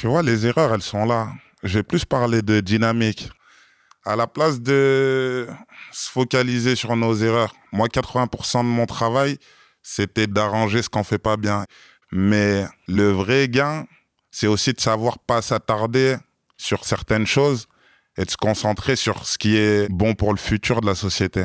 Tu vois, les erreurs, elles sont là. Je vais plus parler de dynamique. À la place de se focaliser sur nos erreurs, moi, 80% de mon travail, c'était d'arranger ce qu'on fait pas bien. Mais le vrai gain, c'est aussi de savoir pas s'attarder sur certaines choses et de se concentrer sur ce qui est bon pour le futur de la société.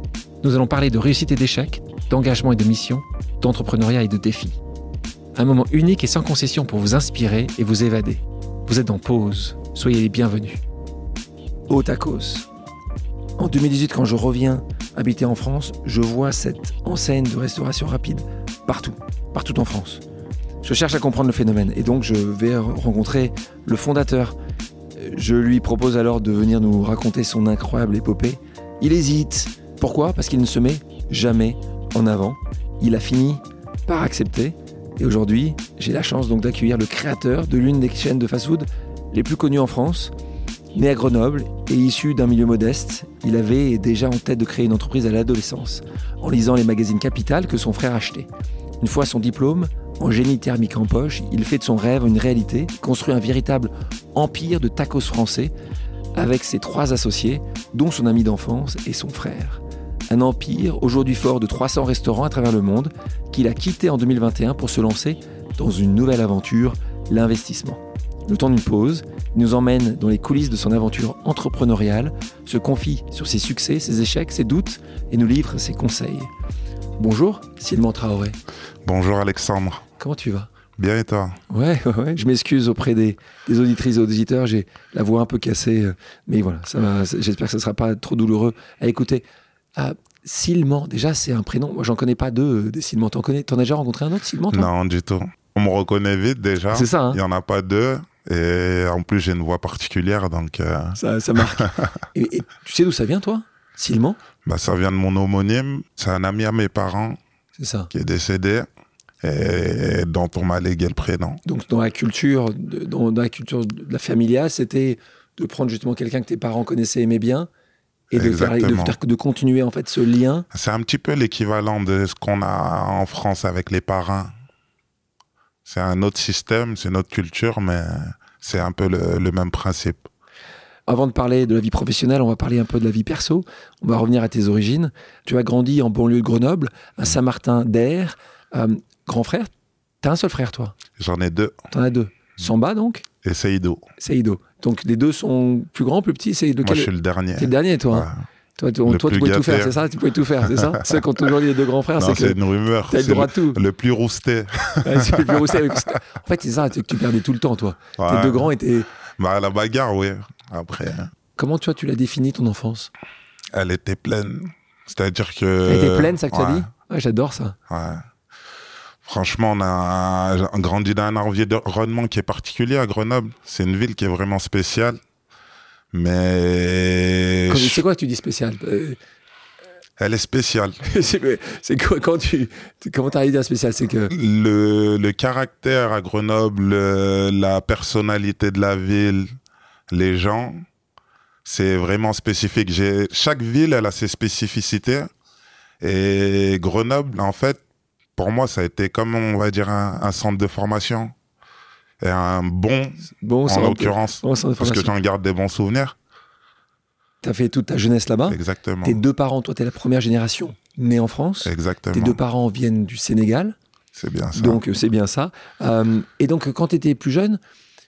Nous allons parler de réussite et d'échec, d'engagement et de mission, d'entrepreneuriat et de défis. Un moment unique et sans concession pour vous inspirer et vous évader. Vous êtes en pause, soyez les bienvenus. Au tacos. En 2018, quand je reviens habiter en France, je vois cette enseigne de restauration rapide partout, partout en France. Je cherche à comprendre le phénomène et donc je vais rencontrer le fondateur. Je lui propose alors de venir nous raconter son incroyable épopée. Il hésite. Pourquoi? Parce qu'il ne se met jamais en avant. Il a fini par accepter. Et aujourd'hui, j'ai la chance donc d'accueillir le créateur de l'une des chaînes de fast-food les plus connues en France. Né à Grenoble et issu d'un milieu modeste, il avait déjà en tête de créer une entreprise à l'adolescence, en lisant les magazines Capital que son frère achetait. Une fois son diplôme, en génie thermique en poche, il fait de son rêve une réalité, construit un véritable empire de tacos français avec ses trois associés, dont son ami d'enfance et son frère. Un empire aujourd'hui fort de 300 restaurants à travers le monde qu'il a quitté en 2021 pour se lancer dans une nouvelle aventure, l'investissement. Le temps d'une pause, il nous emmène dans les coulisses de son aventure entrepreneuriale, se confie sur ses succès, ses échecs, ses doutes et nous livre ses conseils. Bonjour, Sylvain Traoré. Bonjour Alexandre. Comment tu vas? Bien et toi? Ouais, ouais, je m'excuse auprès des, auditrices et auditeurs, j'ai la voix un peu cassée, euh, mais voilà, ça j'espère que ça ne sera pas trop douloureux à écouter. Ah, déjà c'est un prénom, moi j'en connais pas deux euh, des Silman, t'en connais, t'en as déjà rencontré un autre Silman Non, du tout. On me reconnaît vite déjà. C'est ça. Hein. Il n'y en a pas deux. Et en plus, j'ai une voix particulière, donc. Euh, ça, ça marque. et, tu sais d'où ça vient, toi? Silman bah, Ça vient de mon homonyme. C'est un ami à mes parents. C'est ça. Qui est décédé et dont on m'a légué le prénom. Donc, dans la culture, de, dans, la culture de la familiale, c'était de prendre justement quelqu'un que tes parents connaissaient, aimaient bien, et de, faire, de, de, continuer en fait ce lien. C'est un petit peu l'équivalent de ce qu'on a en France avec les parrains. C'est un autre système, c'est une autre culture, mais c'est un peu le, même principe. Avant de parler de la vie professionnelle, on va parler un peu de la vie perso. On va revenir à tes origines. Tu as grandi en banlieue de Grenoble, à Saint-Martin-d'Air. Euh, grand frère T'as un seul frère, toi? J'en ai deux. T'en as deux. Samba, donc? Et Seïdo. Seïdo. Donc les deux sont plus grands, plus petits Moi, je suis le dernier. T'es le dernier, toi hein toi, tu pouvais tout faire, c'est ça Tu pouvais tout faire, c'est ça Ceux qui ont toujours dit les deux grands frères, c'est que. C'est une rumeur. T'as le droit de tout. Le plus rousté. c'est le plus rousté. En fait, c'est ça, tu perdais tout le temps, toi. Tes deux grands étaient. Bah, la bagarre, oui. Après. Hein. Comment, tu vois, tu l'as défini ton enfance Elle était pleine. C'est-à-dire que. Elle était pleine, ça que tu as dit? Ouais, j'adore ça. Ouais. Franchement, on a grandi dans un environnement qui est particulier à Grenoble. C'est une ville qui est vraiment spéciale. Mais. C'est quoi que tu dis spécial? Euh, Elle est spéciale. c'est quoi quand tu. Comment t'as à spécial? C'est que. Le, le caractère à Grenoble, la personnalité de la ville, les gens, c'est vraiment spécifique. Chaque ville, elle a ses spécificités. Et Grenoble, en fait, pour moi, ça a été comme, on va dire, un centre de formation et un bon, bon en l'occurrence, parce que j'en garde des bons souvenirs. Tu as fait toute ta jeunesse là-bas. Exactement. Tes deux parents, toi, tu es la première génération née en France. Exactement. Tes deux parents viennent du Sénégal. C'est bien ça. Donc, c'est bien ça. Euh, et donc, quand tu étais plus jeune,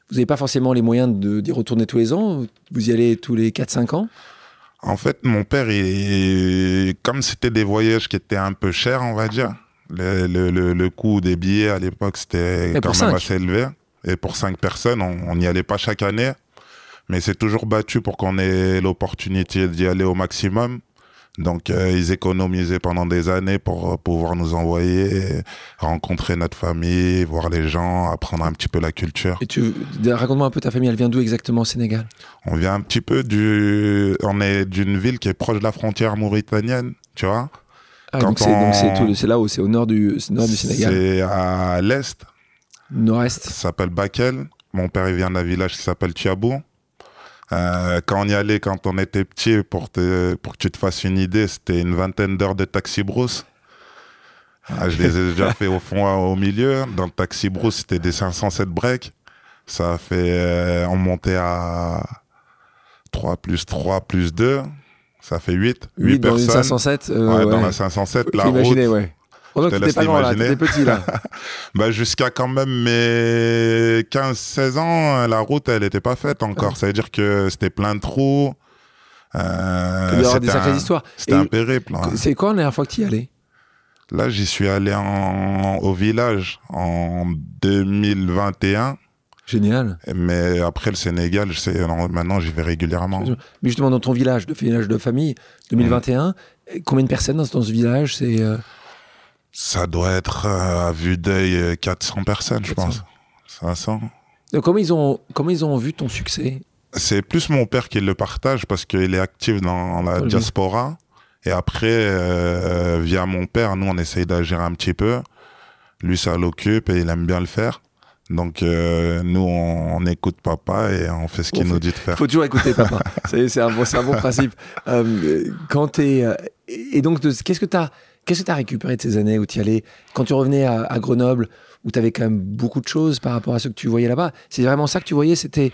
vous n'avez pas forcément les moyens d'y retourner tous les ans Vous y allez tous les 4-5 ans En fait, mon père, il, comme c'était des voyages qui étaient un peu chers, on va dire, le, le, le coût des billets à l'époque, c'était quand même assez élevé. Et pour cinq personnes, on n'y allait pas chaque année. Mais c'est toujours battu pour qu'on ait l'opportunité d'y aller au maximum. Donc, euh, ils économisaient pendant des années pour euh, pouvoir nous envoyer, rencontrer notre famille, voir les gens, apprendre un petit peu la culture. Et tu raconte-moi un peu ta famille. Elle vient d'où exactement au Sénégal? On vient un petit peu du, on est d'une ville qui est proche de la frontière mauritanienne, tu vois? Ah, donc c'est là où c'est au nord du, nord du Sénégal. C'est à l'est. Nord-est. Ça s'appelle Bakel. Mon père il vient d'un village qui s'appelle Tiabou. Euh, quand on y allait, quand on était petit, pour, te, pour que tu te fasses une idée, c'était une vingtaine d'heures de taxi brousse. Ah, je les ai déjà fait au fond, au milieu. Dans le taxi brousse, c'était des 507 breaks. Ça fait, euh, on montait à 3 plus 3 plus 2. Ça fait 8. 8, 8 dans personnes. 507 euh, ouais, dans la 507, la route. Ouais. Oh, tu t'étais pas grand là, t'étais petit là. bah, jusqu'à quand même mes 15-16 ans, la route, elle était pas faite encore. Ça veut dire que c'était plein de trous. Euh, c'était histoires. C'était un périple. Hein. C'est quoi la dernière fois que tu y allais? Là, j'y suis allé en, au village en 2021. Génial. Mais après le Sénégal, je sais, maintenant j'y vais régulièrement. Mais justement, dans ton village, de village de famille, 2021, mmh. combien de personnes dans, ce village C'est euh, ça doit être euh, à vue d'œil 400 euh, personnes, je pense. 500. Donc, comment, ils ont, comment ils ont vu ton succès? C'est plus mon père qui le partage parce qu'il est actif dans la diaspora. Et après, euh, via mon père, nous, on essaye d'agir un petit peu. Lui, ça l'occupe et il aime bien le faire. Donc, nous, on, écoute papa et on fait ce qu'il nous dit de faire. Il faut toujours écouter papa. c'est un, bon, un bon principe. quand es, et donc, qu'est-ce que tu as Qu'est-ce que as récupéré de ces années où tu y allais? Quand tu revenais à, Grenoble, où tu avais quand même beaucoup de choses par rapport à ce que tu voyais là-bas, c'est vraiment ça que tu voyais? C'était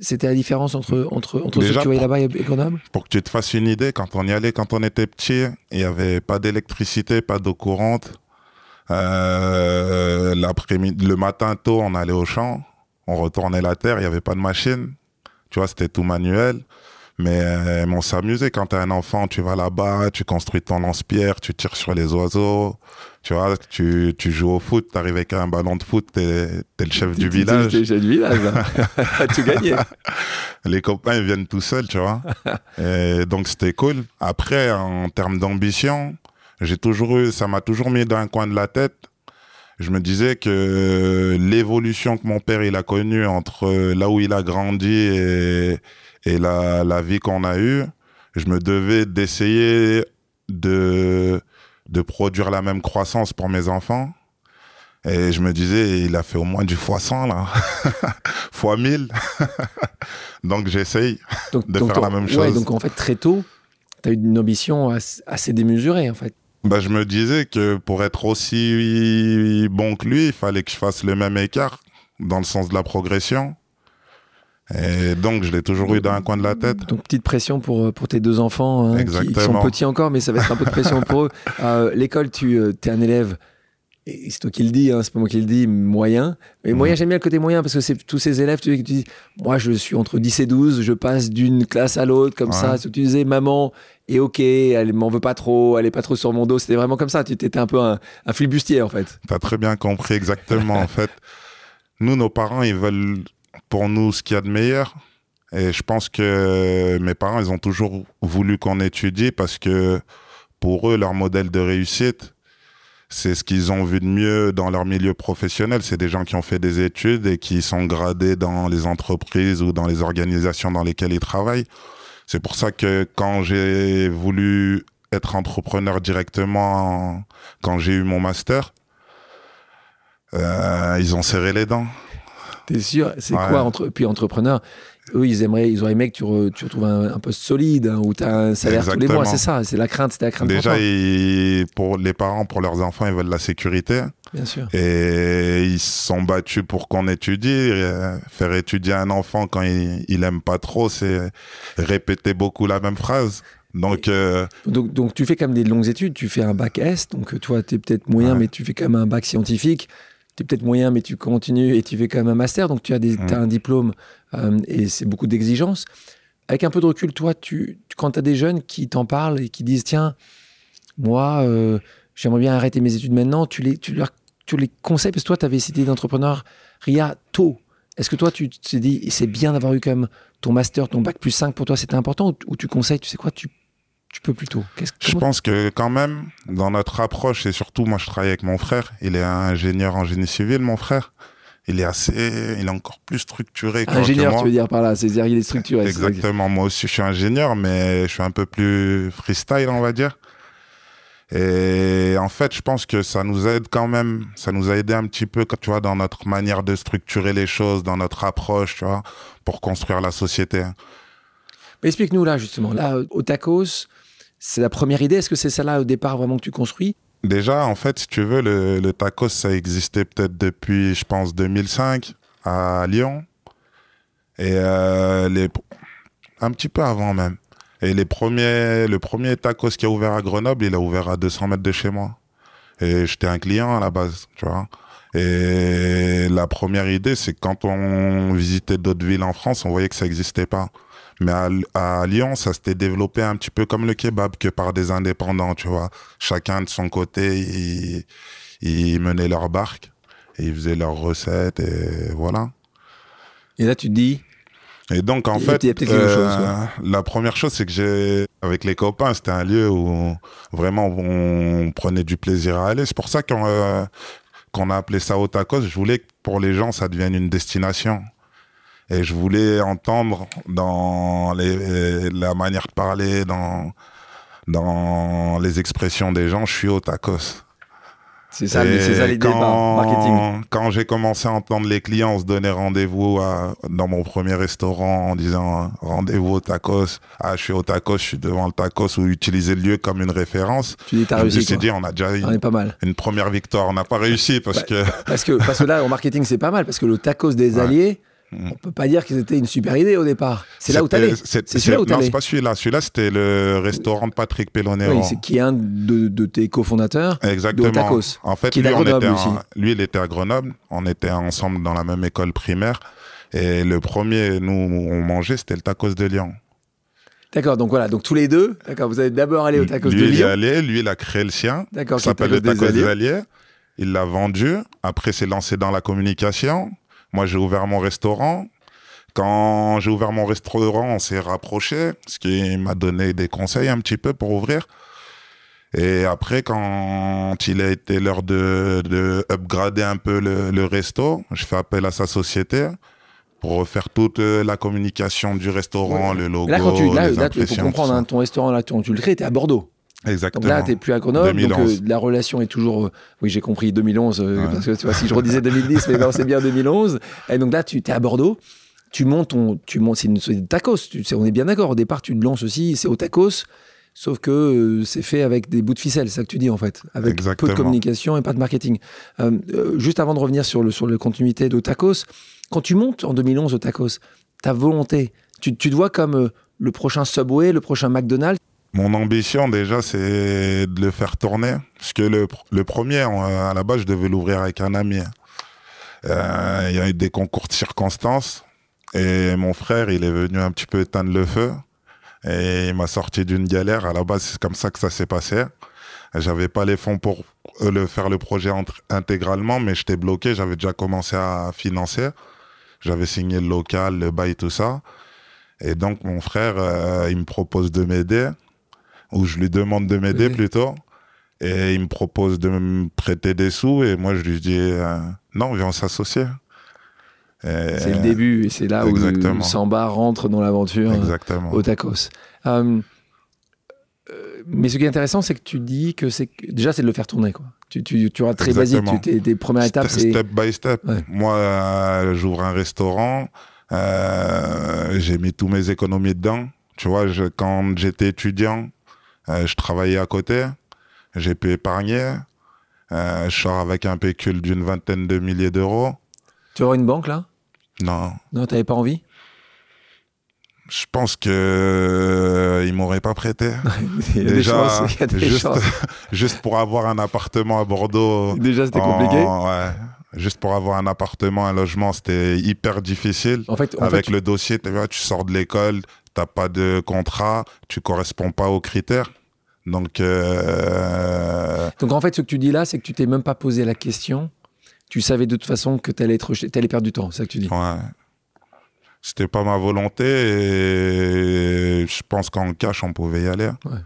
c'était la différence entre, entre, entre ce que tu voyais là-bas et Grenoble? Pour que tu te fasses une idée, quand on y allait, quand on était petit, il n'y avait pas d'électricité, pas d'eau courante. Euh, l'après-midi, le matin tôt, on allait au champ, on retournait la terre, il n'y avait pas de machine. Tu vois, c'était tout manuel. Mais euh, on s'amusait quand t'es un enfant, tu vas là-bas, tu construis ton lance-pierre, tu tires sur les oiseaux, tu vois, tu, tu joues au foot, t'arrives avec un ballon de foot, t'es es le chef du village. T'es le chef du village, tu gagné. Les copains, ils viennent tout seuls, tu vois. Et donc c'était cool. Après, en termes d'ambition, j'ai toujours eu, ça m'a toujours mis dans un coin de la tête. Je me disais que l'évolution que mon père il a connue entre là où il a grandi et et la, la vie qu'on a eue, je me devais d'essayer de, de produire la même croissance pour mes enfants. Et je me disais, il a fait au moins du fois 100 là, fois 1000. donc j'essaye de faire la même chose. donc en fait, très tôt, tu as eu une ambition assez démesurée en fait. Bah, je me disais que pour être aussi bon que lui, il fallait que je fasse le même écart dans le sens de la progression. Et donc, je l'ai toujours eu dans un coin de la tête. Donc, petite pression pour, euh, pour tes deux enfants hein, qui sont petits encore, mais ça va être un peu de pression pour eux. Euh, l'école, tu euh, es un élève, et c'est toi qui le dis, hein, c'est pas moi qui le dis, moyen. Mais moyen, mhm. j'aime bien le côté moyen parce que c'est tous ces élèves, tu, tu dis, moi, je suis entre 10 et 12, je passe d'une classe à l'autre comme ça. tu disais, maman est OK, elle m'en veut pas trop, elle est pas trop sur mon dos. C'était vraiment comme ça. Tu étais un peu un, flibustier, en fait. Tu as très bien compris, exactement, en fait. Nous, nos parents, ils veulent pour nous ce qu'il y a de meilleur. Et je pense que mes parents, ils ont toujours voulu qu'on étudie parce que pour eux, leur modèle de réussite, c'est ce qu'ils ont vu de mieux dans leur milieu professionnel. C'est des gens qui ont fait des études et qui sont gradés dans les entreprises ou dans les organisations dans lesquelles ils travaillent. C'est pour ça que quand j'ai voulu être entrepreneur directement, quand j'ai eu mon master, euh, ils ont serré les dents. T'es sûr? C'est quoi entre puis entrepreneur eux, ils aimeraient, ils auraient aimé que tu, tu retrouves un, poste solide hein, où tu as un salaire tous les mois, c'est ça, c'est la crainte, c'était la crainte. Déjà, pour, les parents, pour leurs enfants, ils veulent la sécurité. Bien sûr. Et ils se sont battus pour qu'on étudie. Faire étudier un enfant quand il, il aime pas trop, c'est répéter beaucoup la même phrase. Donc, euh, donc, donc, tu fais quand même des longues études, tu fais un bac S, donc toi, tu es peut-être moyen, mais tu fais quand même un bac scientifique tu es peut-être moyen, mais tu continues et tu fais quand même un master, donc tu as, des, as un diplôme euh, et c'est beaucoup d'exigences. Avec un peu de recul, toi, tu, quand tu as des jeunes qui t'en parlent et qui disent Tiens, moi, euh, j'aimerais bien arrêter mes études maintenant, tu les, tu leur, tu les conseilles? Parce que toi, tu avais cité d'entrepreneur RIA tôt. Est-ce que toi, tu t'es dit C'est bien d'avoir eu quand même ton master, ton bac plus 5 pour toi, c'était important? Ou, tu conseilles, tu sais quoi, tu tu peux plus tôt? Je pense que quand même, dans notre approche, et surtout moi je travaille avec mon frère, il est ingénieur en génie civil, mon frère. Il est assez, il est encore plus structuré. Ingénieur, tu veux dire par là, c'est-à-dire il est structuré. Exactement, moi aussi je suis ingénieur, mais je suis un peu plus freestyle, on va dire. Et en fait, je pense que ça nous aide quand même, ça nous a aidé un petit peu, tu vois, dans notre manière de structurer les choses, dans notre approche, tu vois, pour construire la société. Explique-nous là, justement, là, au tacos, c'est la première idée. Est-ce que c'est ça là au départ vraiment que tu construis? Déjà, en fait, si tu veux, le, tacos, ça existait peut-être depuis, je pense, 2005 à Lyon. Et euh, les... un petit peu avant même. Et les premiers, le premier tacos qui a ouvert à Grenoble, il a ouvert à 200 mètres de chez moi. Et j'étais un client à la base, tu vois. Et la première idée, c'est quand on visitait d'autres villes en France, on voyait que ça n'existait pas. Mais à, Lyon, ça s'était développé un petit peu comme le kebab, que par des indépendants, tu vois. Chacun de son côté, ils, ils menaient leur barque et ils faisaient leurs recettes et voilà. Et là, tu te dis, et donc, en fait, euh, la première chose, c'est que j'ai, avec les copains, c'était un lieu où vraiment on prenait du plaisir à aller. C'est pour ça qu'on euh, a appelé ça Otakos. Je voulais que pour les gens, ça devienne une destination. Et je voulais entendre dans les, la manière de parler, dans, dans les expressions des gens, je suis Otakos. C'est ça, ça l'idée marketing. Quand j'ai commencé à entendre les clients se donner rendez-vous dans mon premier restaurant en disant rendez-vous au tacos, ah je suis au tacos, je suis devant le tacos ou utiliser le lieu comme une référence. Tu dis t'as réussi. Je me suis dit on a déjà une, pas mal. une première victoire, on n'a pas réussi parce bah, que parce que parce que là en marketing c'est pas mal parce que le tacos des alliés. On peut pas dire que c'était une super idée au départ. C'est là où t'allais. C'est celui-là où Non, c'est pas celui-là. Celui-là, c'était le restaurant de Patrick Pellonero. Oui, c'est qui est un de, tes cofondateurs. Exactement. De Tacos, en fait, lui, on était lui, il était à Grenoble. On était ensemble dans la même école primaire. Et le premier, nous, on mangeait, c'était le tacos de Lyon. D'accord, donc voilà, donc tous les deux, d'accord, vous avez d'abord allé au tacos de Lyon. Lui, il est allé, lui, il a créé le sien. D'accord, ça s'appelle le tacos des alliés. Il l'a vendu. Après, c'est lancé dans la communication. Moi, j'ai ouvert mon restaurant. Quand j'ai ouvert mon restaurant, on s'est rapproché, ce qui m'a donné des conseils un petit peu pour ouvrir. Et après, quand il a été l'heure de, de upgrader un peu le, le resto, je fais appel à sa société pour refaire toute la communication du restaurant, le logo. Là, quand tu, là, là faut comprendre, hein, ton restaurant, là, tu, tu le crées, es à Bordeaux. Exactement. Donc là, t'es plus à Grenoble, donc euh, la relation est toujours. Euh, oui, j'ai compris 2011 euh, parce que tu vois, si je redisais 2010, mais non, c'est bien 2011. Et donc là, tu es à Bordeaux, tu montes, ton, tu montes, c'est une, tacos. Tu, on est bien d'accord. Au départ, tu te lances aussi, c'est au tacos. Sauf que c'est fait avec des bouts de ficelle, c'est ça que tu dis en fait, avec peu de communication et pas de marketing. juste avant de revenir sur le sur la continuité de Tacos, quand tu montes en 2011 au Tacos, ta volonté, tu, tu te vois comme le prochain Subway, le prochain McDonald's? Mon ambition déjà, c'est de le faire tourner. Parce que le, premier, à la base, je devais l'ouvrir avec un ami. Euh, il y a eu des concours de circonstances. Et mon frère, il est venu un petit peu éteindre le feu. Et il m'a sorti d'une galère. À la base, c'est comme ça que ça s'est passé. J'avais pas les fonds pour euh, le faire le projet intégralement, mais j'étais bloqué. J'avais déjà commencé à financer. J'avais signé le local, le bail, tout ça. Et donc, mon frère, euh, il me propose de m'aider où je lui demande de m'aider plutôt. Et il me propose de me prêter des sous et moi je lui dis euh, non, viens s'associer. C'est le début et c'est là où Samba rentre dans l'aventure euh, au tacos. Euh, mais ce qui est intéressant, c'est que tu dis que c'est déjà c'est de le faire tourner quoi. Tu, tu, tu auras très basique. Tu, tes, premières étapes, c'est step by step. Moi, j'ouvre un restaurant. j'ai mis tous mes économies dedans. Tu vois, je, quand j'étais étudiant, euh, je travaillais à côté, j'ai pu épargner. Euh, je sors avec un pécule d'une vingtaine de milliers d'euros. Tu auras une banque là? Non. Non, t'avais pas envie? Je pense que euh, il m'aurait pas prêté. il y a Déjà, des chances, il y a des juste, juste pour avoir un appartement à Bordeaux. Déjà, c'était compliqué. Ouais. Juste pour avoir un appartement, un logement, c'était hyper difficile. En fait, avec le dossier, tu sors de l'école, t'as pas de contrat, tu corresponds pas aux critères. Donc, euh... donc en fait, ce que tu dis là, c'est que tu t'es même pas posé la question. Tu savais de toute façon que tu allais perdre du temps. C'est ça que tu dis. Ouais. C'était pas ma volonté et je pense qu'en cash on pouvait y aller. Ouais.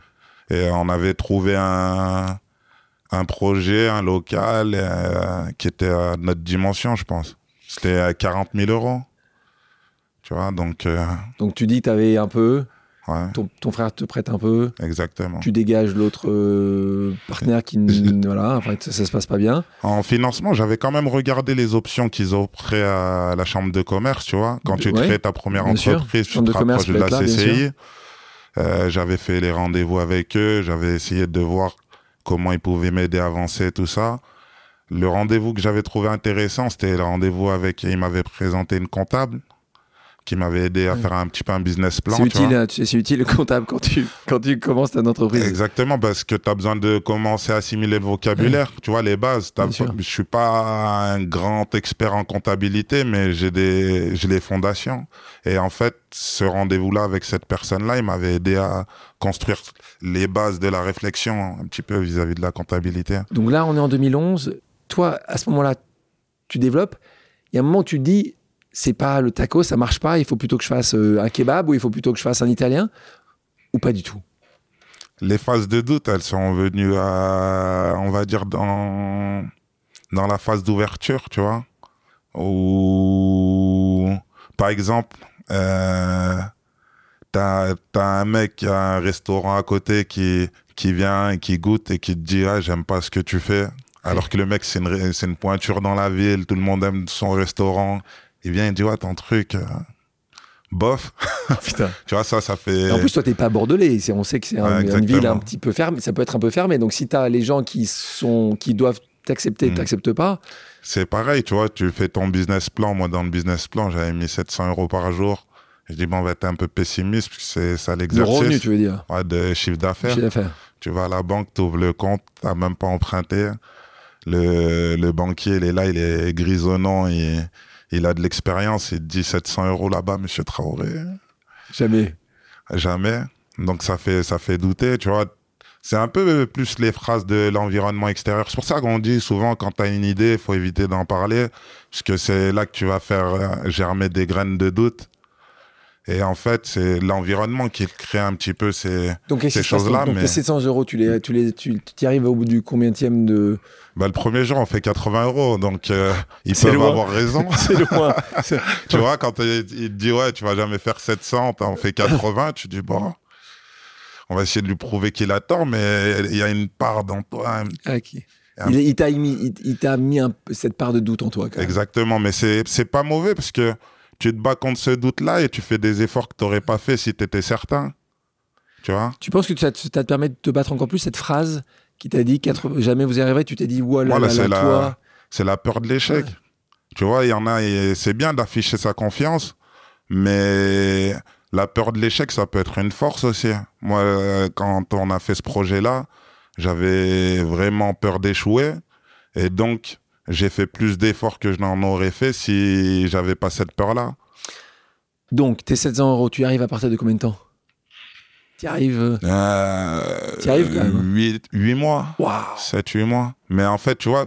Et on avait trouvé un, un projet, un local euh, qui était à notre dimension, je pense. C'était à 40 000 euros. Tu vois, donc. euh, Donc tu dis que tu avais un peu, ouais, ton, ton frère te prête un peu, exactement. tu dégages l'autre euh, partenaire qui. voilà, enfin, ça, ça se passe pas bien. En financement, j'avais quand même regardé les options qu'ils offraient à la chambre de commerce, tu vois. Quand tu Ouais, crées ta première bien sûr. entreprise, tu te rapproches de la là, CCI. Euh, j'avais fait les rendez-vous avec eux, j'avais essayé de voir comment ils pouvaient m'aider à avancer, tout ça. Le rendez-vous que j'avais trouvé intéressant, c'était le rendez-vous avec, il m'avait présenté une comptable qui m'avait aidé à Ouais. faire un petit peu un business plan. C'est utile, hein, c'est utile le comptable quand tu, quand tu commences ta entreprise. Exactement, parce que tu as besoin de commencer à assimiler le vocabulaire, tu vois, les bases. Je suis pas un grand expert en comptabilité, mais j'ai des, les fondations. Et en fait, ce rendez-vous-là avec cette personne-là, il m'avait aidé à construire les bases de la réflexion un petit peu vis-à-vis de la comptabilité. Donc là, on est en 2011. Toi, à ce moment-là, tu développes. Il y a un moment où tu te dis, c'est pas le taco, ça marche pas. Il faut plutôt que je fasse euh, un kebab ou il faut plutôt que je fasse un italien ou pas du tout. Les phases de doute, elles sont venues à, on va dire, dans, dans la phase d'ouverture, tu vois. Où, par exemple, euh, t'as, t'as un mec qui a un restaurant à côté qui, qui vient et qui goûte et qui te dit, ah, j'aime pas ce que tu fais. Alors que le mec, c'est une, une pointure dans la ville, tout le monde aime son restaurant. Il vient, il dit, ouais, ton truc, euh, bof. Putain. Tu vois, ça, ça fait. Et en plus, toi, t'es pas bordelais. On sait que c'est un- Ouais, une ville un petit peu fermée. Ça peut être un peu fermé. Donc, si t'as les gens qui sont, qui doivent t'accepter, Mm. t'acceptent pas. C'est pareil, tu vois, tu fais ton business plan. Moi, dans le business plan, j'avais mis 700 euros par jour. Je dis, bon, on va être un peu pessimiste, parce que c'est ça Le l'exercice revenu, tu veux dire. ouais, de chiffre d'affaires. Tu vas à la banque, tu ouvres le compte, tu même pas emprunté. Le, le banquier, il est là, il est grisonnant, il, il a de l'expérience. Il te dit 700 euros là-bas, monsieur Traoré. Jamais. Jamais. Donc ça fait, ça fait douter, tu vois. C'est un peu plus les phrases de l'environnement extérieur. C'est pour ça qu'on dit souvent, quand tu as une idée, il faut éviter d'en parler, parce que c'est là que tu vas faire euh, germer des graines de doute. Et en fait, c'est l'environnement qui crée un petit peu ces... Donc, Ces choses-là, Donc, mais- les 700 euros, tu les, tu les, tu y arrives au bout du combienième de. Bah, le premier jour, on fait 80 euros, donc euh, ils peuvent loin. avoir raison. C'est loin. tu vois, quand il, te dit, ouais, tu vas jamais faire 700, t'en fais 80, tu dis, bon, on va essayer de lui prouver qu'il a tort, mais il y a une part dans toi. Ah, ok. Un- Il, il t'a mis, il, il t'a mis un peu cette part de doute en toi. Quand même. Exactement, mais c'est c'est pas mauvais parce que tu te bats contre ce doute-là et tu fais des efforts que t'aurais pas fait si t'étais certain. Tu vois? Tu penses que ça te permet de te battre encore plus cette phrase qui t'a dit 80 jamais vous y arriverez Tu t'es dit voilà, Voilà, là, c'est la-. C'est la peur de l'échec. Ouais. Tu vois, il y en a, et c'est bien d'afficher sa confiance, mais la peur de l'échec, ça peut être une force aussi. Moi, quand on a fait ce projet-là, j'avais vraiment peur d'échouer. Et donc, j'ai fait plus d'efforts que je n'en aurais fait si j'avais pas cette peur-là. Donc, tes 700 euros, tu y arrives à partir de combien de temps? Tu arrives. euh, Euh, T'y arrives quand même, hein. 8, 8 mois. Waouh 7, 8 mois. Mais en fait, tu vois,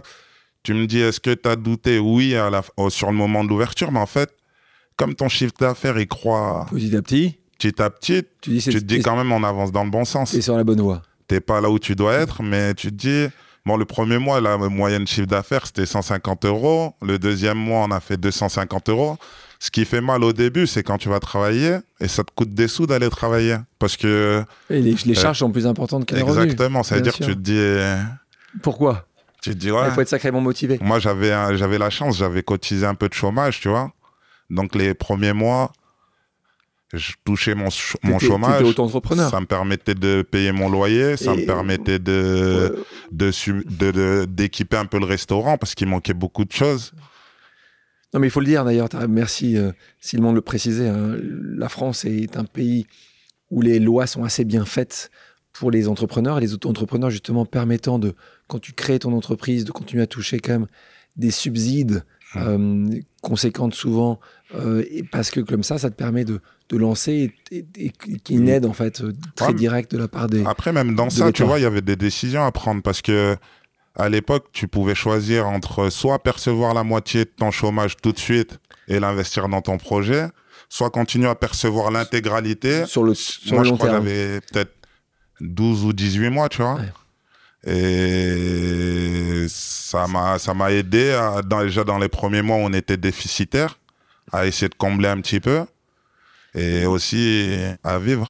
tu me dis, est-ce que tu as douté? Oui, à la, au- sur le moment de l'ouverture, mais en fait, comme ton chiffre d'affaires, il croît Petit à petit, petit à petit, tu dis tu te dis quand même, on avance dans le bon sens. t'es sur la bonne voie. T'es pas là où tu dois être, mais tu te dis, bon, le premier mois, la moyenne chiffre d'affaires, c'était 150 euros. Le deuxième mois, on a fait 250 euros. Ce qui fait mal au début, c'est quand tu vas travailler et ça te coûte des sous d'aller travailler. Parce que, Et les, les Euh, charges sont plus importantes que les revenus. exactement, ça veut dire que tu te dis, euh, Pourquoi? tu te dis, Il ouais. faut être sacrément motivé. Moi, j'avais la chance, j'avais cotisé un peu de chômage, tu vois. Donc, les premiers mois, je touchais mon, ch- mon T'étais- chômage. Ça me permettait de payer mon loyer, ça Et- me permettait de Euh, de su- de- de- d'équiper un peu le restaurant parce qu'il manquait beaucoup de choses. Non, mais il faut le dire d'ailleurs, merci euh, Simon de le préciser. hein. La France est un pays où les lois sont assez bien faites pour les entrepreneurs et les auto-entrepreneurs, justement, permettant de, quand tu crées ton entreprise, de continuer à toucher quand même des subsides euh, conséquentes souvent, euh, et parce que comme ça, ça te permet de, de lancer et, et- et qui est une Mm. aide en fait euh, très Ouais, directe de la part des. Après, même dans ça, tu vois, il y avait des décisions à prendre parce que à l'époque, tu pouvais choisir entre soit percevoir la moitié de ton chômage tout de suite et l'investir dans ton projet, soit continuer à percevoir l'intégralité sur le, sur Moi, le je long crois que terme. j'avais peut-être 12 ou 18 mois, tu vois. Ouais. Et ça m'a, ça m'a aidé, à- dans, déjà dans les premiers mois, on était déficitaire, à essayer de combler un petit peu et aussi à vivre.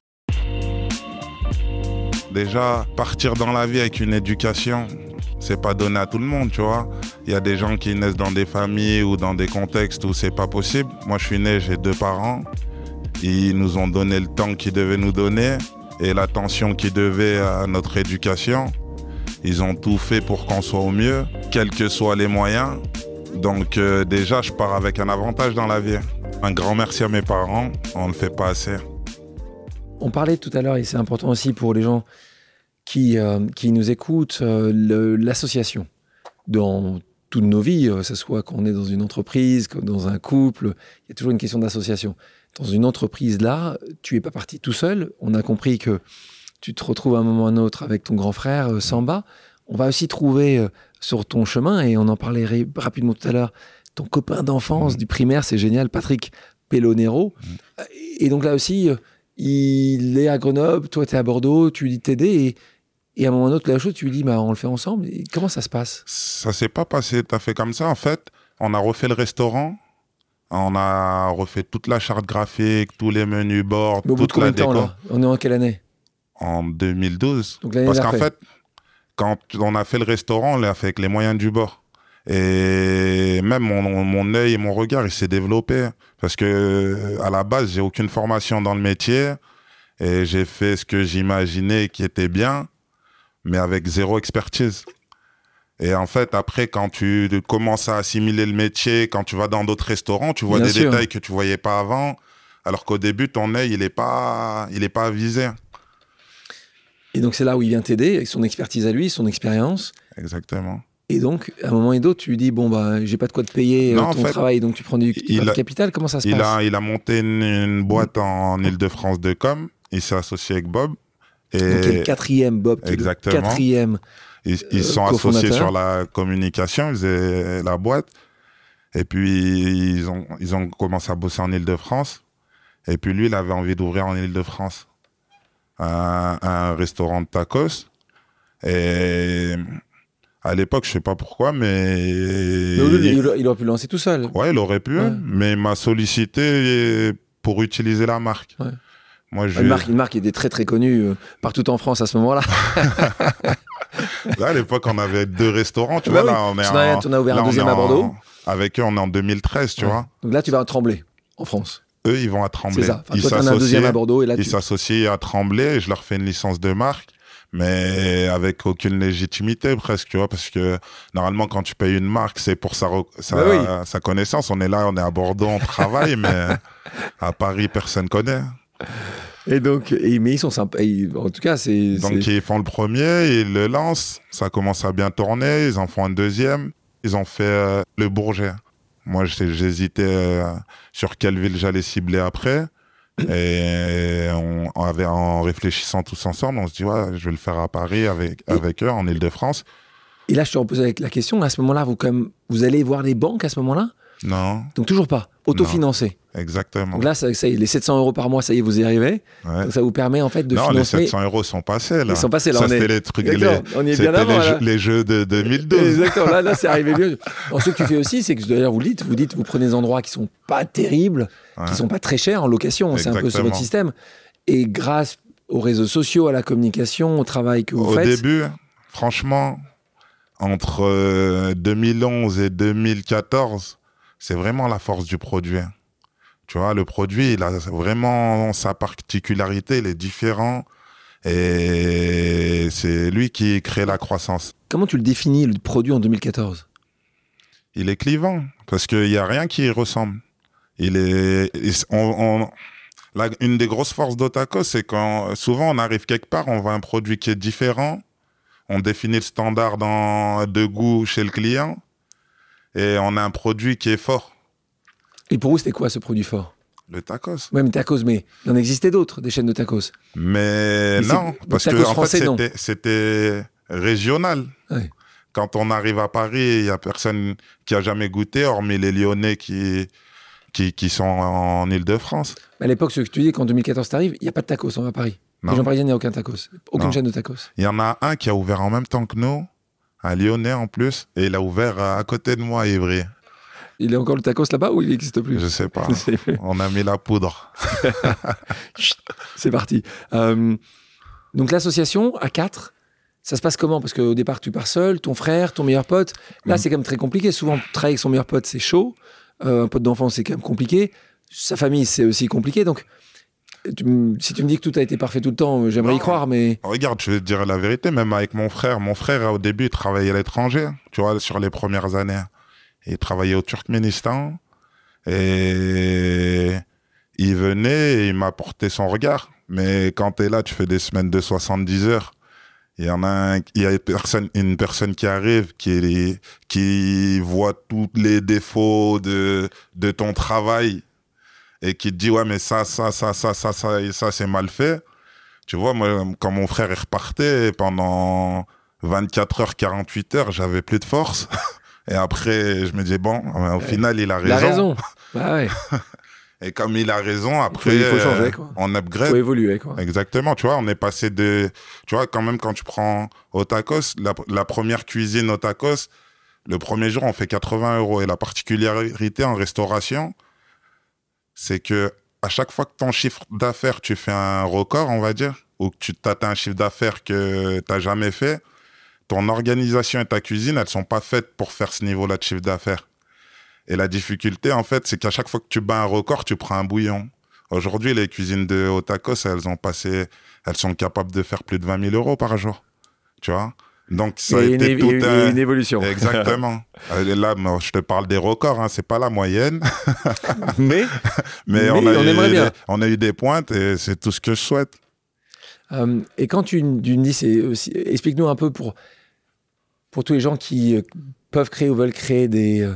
Déjà, partir dans la vie avec une éducation, c'est pas donné à tout le monde, tu vois. Il y a des gens qui naissent dans des familles ou dans des contextes où c'est pas possible. Moi, je suis né, j'ai deux parents. Ils nous ont donné le temps qu'ils devaient nous donner et l'attention qu'ils devaient à notre éducation. Ils ont tout fait pour qu'on soit au mieux, quels que soient les moyens. Donc euh, déjà, je pars avec un avantage dans la vie. Un grand merci à mes parents, on ne le fait pas assez. On parlait tout à l'heure, et c'est important aussi pour les gens qui, euh, qui nous écoutent, euh, l'association. Dans toutes nos vies, euh, que ce soit qu'on est dans une entreprise, que dans un couple, il y a toujours une question d'association. Dans une entreprise, là, tu es pas parti tout seul. On a compris que tu te retrouves à un moment ou à un autre avec ton grand frère euh, Samba. On va aussi trouver euh, sur ton chemin, et on en parlait rapidement tout à l'heure, ton copain d'enfance du primaire, c'est génial, Patrick Pellonero. Euh, Et donc là aussi, euh, il est à Grenoble, toi tu es à Bordeaux, tu lui dis de t'aider, et, et à un moment autre, la chose, tu lui dis, bah, on le fait ensemble. Et comment ça se passe? Ça s'est pas passé tout à fait comme ça. En fait, on a refait le restaurant, on a refait toute la charte graphique, tous les menus bords, au bout de toute la temps déco. là? On est en quelle année? En 2012. Donc l'année Parce qu'en fait, quand on a fait le restaurant, on l'a fait avec les moyens du bord. Et même mon, mon œil et mon regard, il s'est développé. Parce que à la base, j'ai aucune formation dans le métier. Et j'ai fait ce que j'imaginais qui était bien, mais avec zéro expertise. Et en fait, après, quand tu commences à assimiler le métier, quand tu vas dans d'autres restaurants, tu vois Bien des sûr. détails que tu voyais pas avant. Alors qu'au début, ton œil, il n'est pas, il est pas avisé. Et donc c'est là où il vient t'aider, avec son expertise à lui, son expérience. Exactement. Et donc, à un moment et d'autre, tu lui dis, bon, bah, j'ai pas de quoi te payer euh, Non, en ton fait, travail, donc tu prends du, tu capital. Comment ça se Il passe a, il a monté une, une boîte en Ile-de-France de com. Il s'est associé avec Bob. Et Donc le quatrième, Bob, qui est le Exactement. quatrième. ils, ils euh, sont associés sur la communication. Ils faisaient la boîte. Et puis, ils ont, ils ont commencé à bosser en Ile-de-France. Et puis, lui, il avait envie d'ouvrir en Ile-de-France un, un restaurant de tacos. Et à l'époque, je sais pas pourquoi, mais. Mais il, il aurait pu lancer tout seul. Ouais, il aurait pu, Ouais. mais il m'a sollicité pour utiliser la marque. Ouais. Moi, je Une marque, une marque qui était très très connue euh, partout en France à ce moment-là. Là, à l'époque, on avait deux restaurants, tu Bah vois. oui. Là, on est en en as ouvert un là, on deuxième à Bordeaux. en- Avec eux, on est en 2013, tu Ouais. vois. Donc là, tu vas à Tremblay, en France. Eux, ils vont à Tremblay. C'est ça. Enfin, ils un deuxième à Bordeaux et là, Ils tu... s'associent à Tremblay et je leur fais une licence de marque, mais avec aucune légitimité presque, tu vois, parce que normalement, quand tu payes une marque, c'est pour sa, sa, Bah oui. sa connaissance. On est là, on est à Bordeaux, on travaille, mais à Paris, personne connaît. Et donc, et- mais ils sont sympas. En tout cas, c'est. Donc ils font le premier, ils le lancent, ça commence à bien tourner, ils en font un deuxième, ils ont fait euh, le Bourget. Moi j'hésitais euh, sur quelle ville j'allais cibler après. Et on, on avait, en réfléchissant tous ensemble, on se dit ouais, je vais le faire à Paris avec, Et- avec eux en Ile-de-France. Et là, je te repose avec la question. À ce moment-là, vous, quand même, vous allez voir les banques à ce moment-là? Non, Donc, toujours pas. Autofinancé. exactement. Donc là, ça, ça les 700 euros par mois, ça y est, vous y arrivez. Ouais. Donc, ça vous permet en fait de non, les financer. 700 euros sont passés là. Ils sont passés, là, Ça est- c'était les trucs, les, on y est bien avant. les, là. jeux, les jeux de 2012. Exactement, là, là c'est arrivé mieux. Alors, ce que tu fais aussi, c'est que d'ailleurs, vous dites, vous dites, vous prenez des endroits qui sont pas terribles, Ouais. qui sont pas très chers en location, c'est un peu sur votre système. Et grâce aux réseaux sociaux, à la communication, au travail que vous Au faites. début, franchement, entre euh, 2011 et 2014, c'est vraiment la force du produit. Tu vois, le produit, il a vraiment sa particularité, il est différent. Et c'est lui qui crée la croissance. Comment tu le définis, le produit en 2014 Il est clivant, parce qu'il n'y a rien qui y ressemble. Il est, il- on- on- la- une des grosses forces d'Otaco, c'est quand souvent on arrive quelque part, on voit un produit qui est différent, on définit le standard dans, de goût chez le client, et on a un produit qui est fort. Et pour vous, c'était quoi ce produit fort? Le tacos. Même tacos, mais il en existait d'autres, des chaînes de tacos. Mais Mais non, parce que en fait, français, c'était- régional. Ouais. Quand on arrive à Paris, il y a personne qui a jamais goûté, hormis les Lyonnais qui, qui, qui sont en Île-de-France. À l'époque, ce que tu dis, qu'en 2014 t'arrives, il n'y a pas de tacos hein, à Paris. Non. Région parisienne, il n'y a aucun tacos. Aucune Non. chaîne de tacos. Il y en a un qui a ouvert en même temps que nous, un Lyonnais en plus, et il a ouvert à côté de moi à Ivry. Il est encore le tacos là-bas ou il n'existe plus? Je sais pas. Je sais plus. On a mis la poudre. C'est parti. Euh, donc l'association à 4, ça se passe comment? Parce qu'au départ, tu pars seul, ton frère, ton meilleur pote. Là, Mhm. c'est quand même très compliqué. Souvent, travailler avec son meilleur pote, c'est chaud. Euh, un pote d'enfance, c'est quand même compliqué. Sa famille, c'est aussi compliqué. Donc, tu si tu me dis que tout a été parfait tout le temps, j'aimerais y croire, mais Regarde, je vais te dire la vérité, même avec mon frère. Mon frère, au début, il travaillait à l'étranger, tu vois, sur les premières années. Il travaillait au Turkménistan. Et il venait et il m'apportait son regard. Mais quand tu es là, tu fais des semaines de 70 heures. Il y en a il y a une personne, une personne qui arrive, qui, qui voit tous les défauts de, de ton travail et qui te dit, ouais, mais ça, ça, ça, ça, ça, ça, et ça, c'est mal fait. Tu vois, moi, quand mon frère est reparté, pendant 24 heures, 48 heures, j'avais plus de force. Et après, je me disais, bon, au final, il a raison. la raison. Bah ouais, Et comme il a raison, après, il faut changer, quoi. on upgrade. faut évoluer, quoi. Exactement, tu vois, on est passé de... Tu vois, quand même, quand tu prends au tacos, la, la première cuisine au tacos, le premier jour, on fait 80 euros. Et la particularité en restauration, c'est que à chaque fois que ton chiffre d'affaires, tu fais un record, on va dire, ou que tu t'atteins un chiffre d'affaires que tu n'as jamais fait, ton organisation et ta cuisine, elles sont pas faites pour faire ce niveau-là de chiffre d'affaires. Et la difficulté, en fait, c'est qu'à chaque fois que tu bats un record, tu prends un bouillon. Aujourd'hui, les cuisines de Otakos, elles ont passé, elles sont capables de faire plus de 20 000 euros par jour. Tu vois? Donc, ça a une, été y tout eu un... une évolution. Exactement. Euh, Là, moi, je te parle des records, hein, c'est pas la moyenne, mais mais, Mais on, a on eu des- on a eu des pointes et c'est tout ce que je souhaite. Euh, et quand tu, tu dis, explique-nous un peu pour, pour tous les gens qui euh, peuvent créer ou veulent créer des,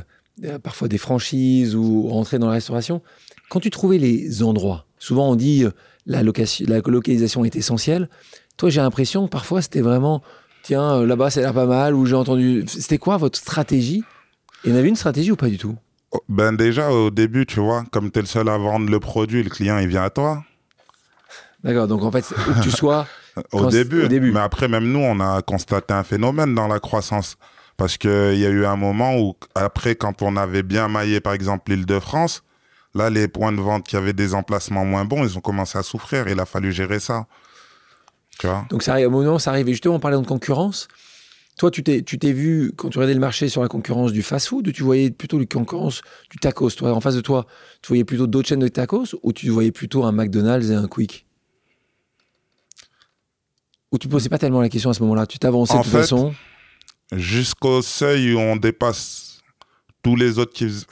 euh, parfois des franchises ou rentrer dans la restauration. Quand tu trouvais les endroits, souvent on dit euh, la, location, la localisation est essentielle. Toi, j'ai l'impression que parfois c'était vraiment, tiens, euh, là-bas ça a l'air pas mal, ou j'ai entendu. C'était quoi votre stratégie? Il y en avait une stratégie ou pas du tout? Oh, Ben déjà, au début, tu vois, comme tu es le seul à vendre le produit, le client, il vient à toi. D'accord, donc en fait, où que tu sois, Au début. au début. Mais après, même nous, on a constaté un phénomène dans la croissance. Parce qu'il y a eu un moment où, après, quand on avait bien maillé, par exemple, l'île de France, là, les points de vente qui avaient des emplacements moins bons, ils ont commencé à souffrir. Il a fallu gérer ça. Donc ça arrive, au moment où ça arrive, et justement, en parlant de concurrence, toi, tu t'es, tu t'es vu, quand tu regardais le marché sur la concurrence du fast-food, ou tu voyais plutôt la concurrence du tacos Toi, en face de toi, tu voyais plutôt d'autres chaînes de tacos, ou tu voyais plutôt un McDonald's et un Quick? Ou tu ne posais pas tellement la question à ce moment-là? Tu t'avançais de toute fait, façon? Jusqu'au seuil où on dépasse tous les autres qui,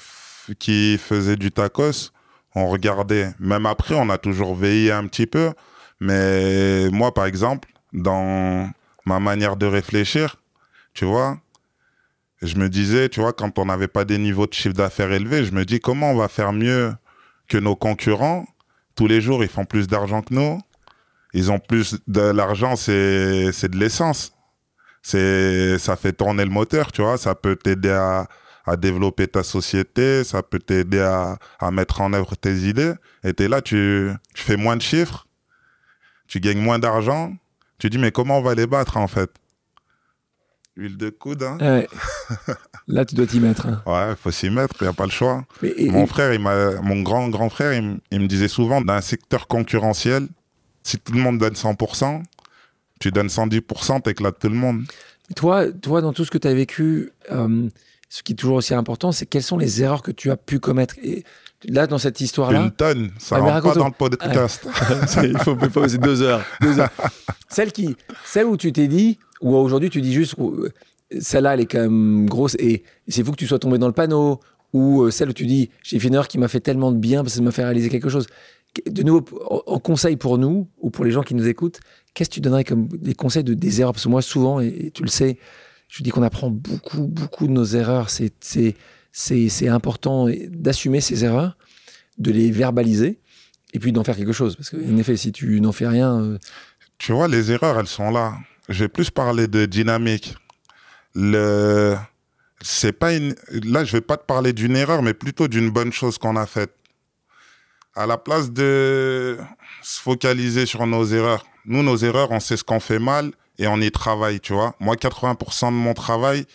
qui faisaient du tacos, on regardait. Même après, on a toujours veillé un petit peu. Mais moi, par exemple, dans ma manière de réfléchir, tu vois, je me disais, tu vois, quand on n'avait pas des niveaux de chiffre d'affaires élevés, je me dis comment on va faire mieux que nos concurrents? Tous les jours, ils font plus d'argent que nous. Ils ont plus de l'argent, c'est de l'essence. Ça fait tourner le moteur, tu vois. Ça peut t'aider à, à développer ta société, ça peut t'aider à, mettre en œuvre tes idées. Et t'es là, tu, tu fais moins de chiffres, tu gagnes moins d'argent. Tu dis, mais comment on va les battre, en fait? Huile de coude, hein? Ouais. Là, tu dois t'y mettre. hein. Ouais, faut s'y mettre, il n'y a pas le choix. Mais- et- Mon et- frère, il m'a, mon grand grand frère, il me disait souvent, dans un secteur concurrentiel, si tout le monde donne 100%, tu donnes 110%, t'éclates tout le monde. toi, toi, dans tout ce que tu as vécu, euh, ce qui est toujours aussi important, c'est quelles sont les erreurs que tu as pu commettre? Et là, dans cette histoire-là, Une tonne, ça rentre pas dans le podcast. il faut pas oser deux heures. Deux heures. Celle, qui, celle où tu t'es dit, ou aujourd'hui tu dis juste, euh, celle-là elle est quand même grosse et c'est fou que tu sois tombé dans le panneau, ou euh, celle où tu dis, j'ai fait une heure qui m'a fait tellement de bien parce que ça m'a fait réaliser quelque chose. De nouveau, en en conseil pour nous, ou pour les gens qui nous écoutent, qu'est-ce que tu donnerais comme des conseils de des erreurs? Parce que moi, souvent, et, et tu le sais, je dis qu'on apprend beaucoup, beaucoup de nos erreurs. C'est, c'est, important d'assumer ces erreurs, de les verbaliser, et puis d'en faire quelque chose. Parce qu'en effet, si tu n'en fais rien, euh, Tu vois, les erreurs, elles sont là. Je vais plus parler de dynamique. Le, c'est pas une, là, je vais pas te parler d'une erreur, mais plutôt d'une bonne chose qu'on a faite. À la place de se focaliser sur nos erreurs, Nous, nos erreurs, on sait ce qu'on fait mal et on y travaille, tu vois. Moi, 80% de mon travail,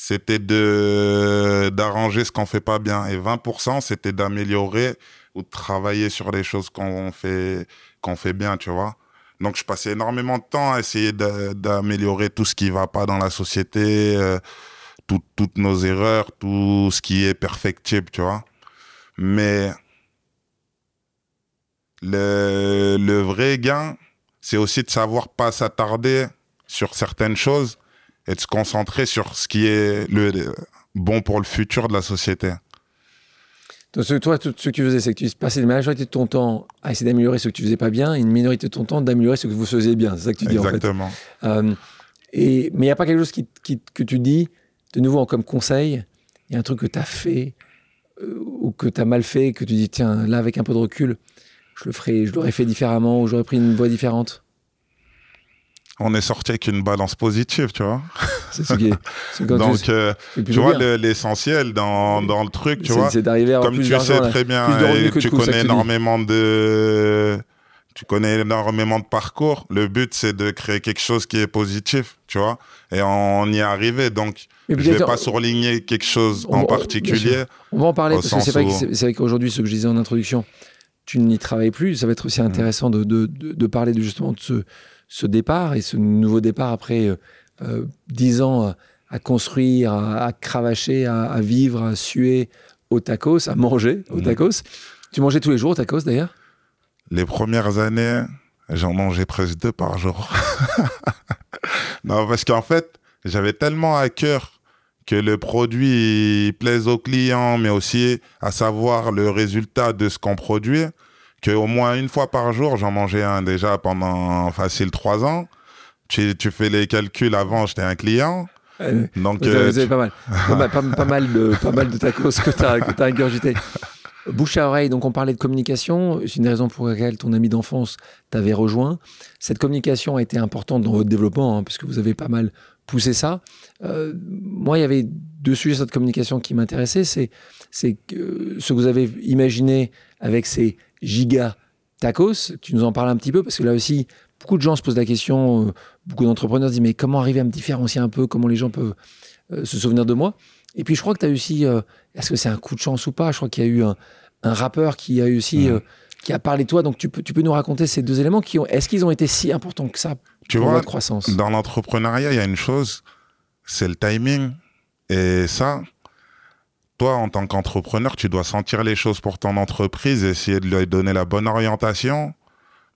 c'était de d'arranger ce qu'on fait pas bien et 20% c'était d'améliorer ou de travailler sur les choses qu'on fait qu'on fait bien, tu vois. Donc je passais énormément de temps à essayer d'améliorer tout ce qui va pas dans la société, euh, toutes nos erreurs, tout ce qui est perfectible, tu vois. Mais le, le vrai gain, c'est aussi de savoir pas s'attarder sur certaines choses et de se concentrer sur ce qui est le, bon pour le futur de la société. Donc, toi, tout ce que tu faisais, c'est que tu passais une majorité de ton temps à essayer d'améliorer ce que tu faisais pas bien, et une minorité de ton temps d'améliorer ce que vous faisiez bien. C'est ça que tu dis Exactement. en fait. Euh, et, mais il n'y a pas quelque chose qui, que tu dis, de nouveau, comme conseil, il y a un truc que tu as fait euh, ou que tu as mal fait, que tu dis, tiens, là, avec un peu de recul, je le ferais, je l'aurais fait différemment ou j'aurais pris une voie différente? On est sorti avec une balance positive, tu vois. C'est ce qui est. Donc, euh, tu vois, l'essentiel dans, dans, le truc, tu vois. C'est d'arriver à Comme tu sais très bien, et tu connais énormément de. Tu connais énormément de parcours. Le but, c'est de créer quelque chose qui est positif, tu vois. Et on y est arrivé. Donc, je ne vais pas surligner quelque chose en particulier. On va en parler parce que c'est vrai qu'aujourd'hui, ce que je disais en introduction, tu n'y travailles plus. Ça va être aussi intéressant de, de, de, de parler justement de ce ce départ et ce nouveau départ après euh, euh, dix ans à, construire, à, cravacher, à, vivre, à suer au tacos, à manger au mhm. tacos. Tu mangeais tous les jours au tacos d'ailleurs? Les premières années, j'en mangeais presque deux par jour. non, parce qu'en fait, j'avais tellement à cœur que le produit plaise aux clients, mais aussi à savoir le résultat de ce qu'on produit, qu'au moins une fois par jour, j'en mangeais un déjà pendant facile trois ans. Tu, tu fais les calculs avant, j'étais un client. Donc, vous avez, euh, pas mal, pas, mal de, pas mal de tacos que tu as, as ingurgité. Bouche à oreille, donc on parlait de communication. C'est une raison pour laquelle ton ami d'enfance t'avait rejoint. Cette communication a été importante dans votre développement, hein, puisque vous avez pas mal poussé ça. Euh, moi, il y avait deux sujets de cette communication qui m'intéressaient. C'est, que ce que vous avez imaginé avec ces giga tacos. Tu nous en parles un petit peu parce que là aussi, beaucoup de gens se posent la question, euh, beaucoup d'entrepreneurs se disent mais comment arriver à me différencier un peu, comment les gens peuvent euh, se souvenir de moi? Et puis je crois que tu as aussi, euh, est-ce que c'est un coup de chance ou pas? Je crois qu'il y a eu un, rappeur qui a eu aussi, qui a parlé de toi. Donc tu peux, tu peux nous raconter ces deux éléments qui ont, est-ce qu'ils ont été si importants que ça tu pour vois, votre croissance? Dans l'entrepreneuriat, il y a une chose, c'est le timing. Et ça, toi, en tant qu'entrepreneur, tu dois sentir les choses pour ton entreprise, essayer de lui donner la bonne orientation.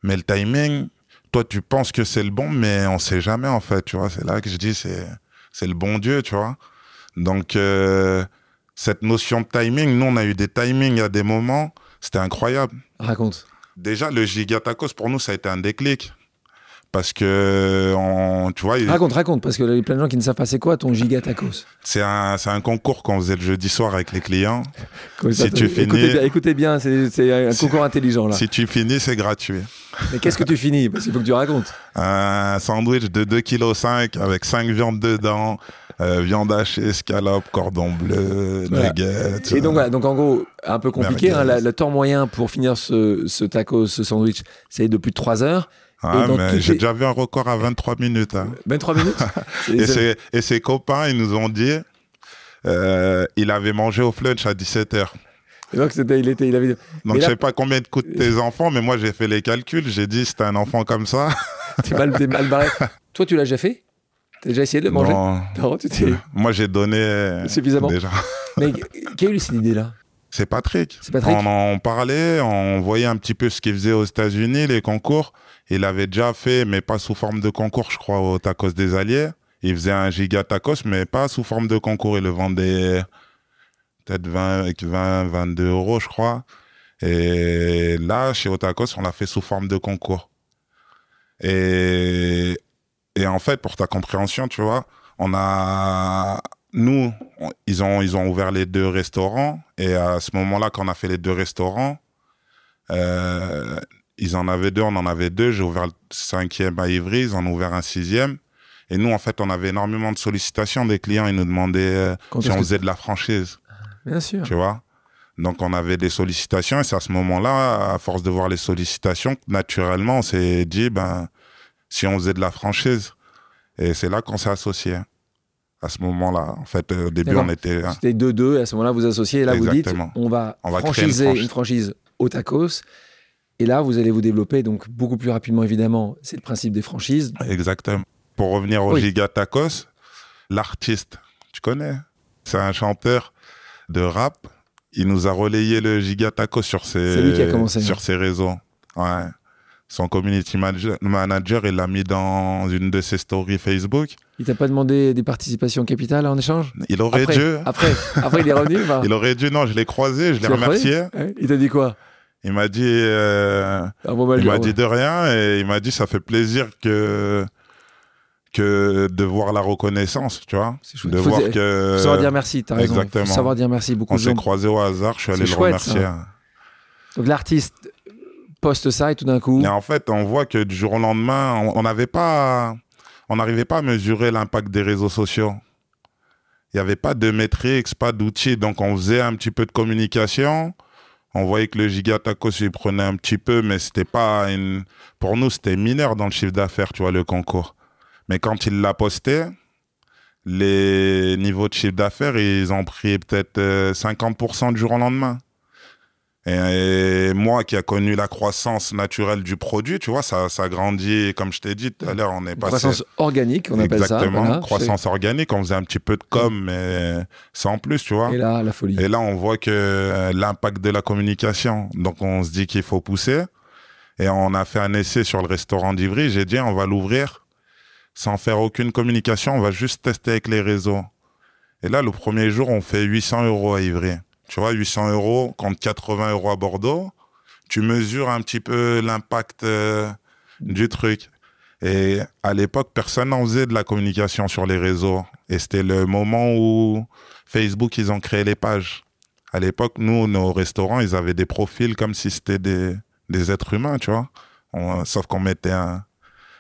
Mais le timing, toi, tu penses que c'est le bon, mais on sait jamais, en fait, tu vois. C'est là que je dis, c'est, c'est le bon Dieu, tu vois. Donc, euh, cette notion de timing, nous, on a eu des timings à des moments, c'était incroyable. Raconte. Déjà, le Gigatacos, pour nous, ça a été un déclic parce que on, tu vois raconte raconte parce que il y a plein de gens qui ne savent pas c'est quoi ton giga tacos. C'est un c'est un concours qu'on faisait le jeudi soir avec les clients. Si tu finis écoutez bien, c'est un concours intelligent là. si tu finis c'est gratuit. Mais qu'est-ce que tu finis? Parce qu'il faut que tu racontes. Un sandwich de 2,5 kg avec 5 viandes dedans euh, viande hachée, escalope, cordon bleu, nuggets. Et donc voilà, donc en gros, un peu compliqué, hein, le temps moyen pour finir ce, ce tacos, ce sandwich, c'est de plus de 3 heures. Ah, mais j'ai déjà vu un record à 23 minutes. 23 hein. minutes et, ses, et, ses, copains, ils nous ont dit, euh, il avait mangé au flunch à 17h. donc, c'était, il était, il avait... donc je sais pas combien de coûtent tes enfants, mais moi, j'ai fait les calculs. J'ai dit, c'était un enfant comme ça. t'es mal, mal barré. Toi, tu l'as déjà fait? T'as déjà essayé de manger? Non. non tu moi, j'ai donné. Suffisamment. Déjà. mais qui a eu cette idée-là? C'est Patrick. Patrick. On en parlait, on voyait un petit peu ce qu'il faisait aux États-Unis, les concours. Il avait déjà fait, mais pas sous forme de concours, je crois, au Tacos des Alliés. Il faisait un giga tacos, mais pas sous forme de concours. Il le vendait peut-être 20, 20, 22 euros, je crois. Et là, chez Otakos, on l'a fait sous forme de concours. Et, en fait, pour ta compréhension, tu vois, on a, nous, ils ont, ils ouvert les deux restaurants. Et à ce moment-là, quand on a fait les deux restaurants, euh, ils en avaient deux, on en avait deux. J'ai ouvert le cinquième à Ivry, ils en ont ouvert un sixième. Et nous, en fait, on avait énormément de sollicitations des clients. Ils nous demandaient euh, si on faisait de la franchise. Bien sûr. Tu vois? Donc, on avait des sollicitations. Et c'est à ce moment-là, à force de voir les sollicitations, naturellement, on s'est dit, ben, si on faisait de la franchise. Et c'est là qu'on s'est associés. À ce moment-là, en fait, au début, on était. hein, C'était 2-2, et à ce moment-là, vous associez, et là, vous dites, on va, On va créer une franchiser franchise. une franchise au tacos. Et là, vous allez vous développer, donc beaucoup plus rapidement, évidemment. C'est le principe des franchises. Exactement. Pour revenir au Oui. Giga Tacos, l'artiste, tu connais C'est un chanteur de rap. Il nous a relayé le Giga Tacos sur ses, commencé. sur ses réseaux. Ouais. Son community manager, il l'a mis dans une de ses stories Facebook. Il t'a pas demandé des participations capitales en échange? Il aurait après, dû. après, après, il est revenu pas Il aurait dû. Non, je l'ai croisé, je l'ai remercié. Il t'a dit quoi? Il m'a dit. euh, Ah, bon, bah, Il m'a dit de rien et il m'a dit ça fait plaisir que que de voir la reconnaissance, tu vois, chouette. de Faut voir que Faut savoir dire merci, t'as raison. exactement. Faut savoir dire merci. Beaucoup on s'est croisés au hasard, je suis allé C'est le chouette, remercier. Donc l'artiste poste ça et tout d'un coup, Et en fait, on voit que du jour au lendemain, on on n'avait pas, on n'arrivait pas à mesurer l'impact des réseaux sociaux. Il n'y avait pas de métriques, pas d'outils, donc on faisait un petit peu de communication. On voyait que le giga tacos il prenait un petit peu, mais c'était pas une. Pour nous, c'était mineur dans le chiffre d'affaires, tu vois, le concours. Mais quand il l'a posté, les niveaux de chiffre d'affaires, ils ont pris peut-être euh, 50% du jour au lendemain. Et, moi qui a connu la croissance naturelle du produit, tu vois, ça, ça grandit, comme je t'ai dit tout à l'heure, on est passé. croissance organique, on appelle ça. Exactement, voilà. croissance organique, on faisait un petit peu de com, mais sans plus, tu vois. Et là, la folie. Et là, on voit que euh, l'impact de la communication. Donc, on se dit qu'il faut pousser. Et on a fait un essai sur le restaurant d'Ivry. J'ai dit, on va l'ouvrir sans faire aucune communication. On va juste tester avec les réseaux. Et là, le premier jour, on fait 800 euros à Ivry. Tu vois, 800 euros contre 80 euros à Bordeaux. Tu mesures un petit peu l'impact euh, du truc. Et à l'époque, personne n'en faisait de la communication sur les réseaux. Et c'était le moment où Facebook, ils ont créé les pages. À l'époque, nous, nos restaurants, ils avaient des profils comme si c'était des, des êtres humains, tu vois. Sauf qu'on mettait un,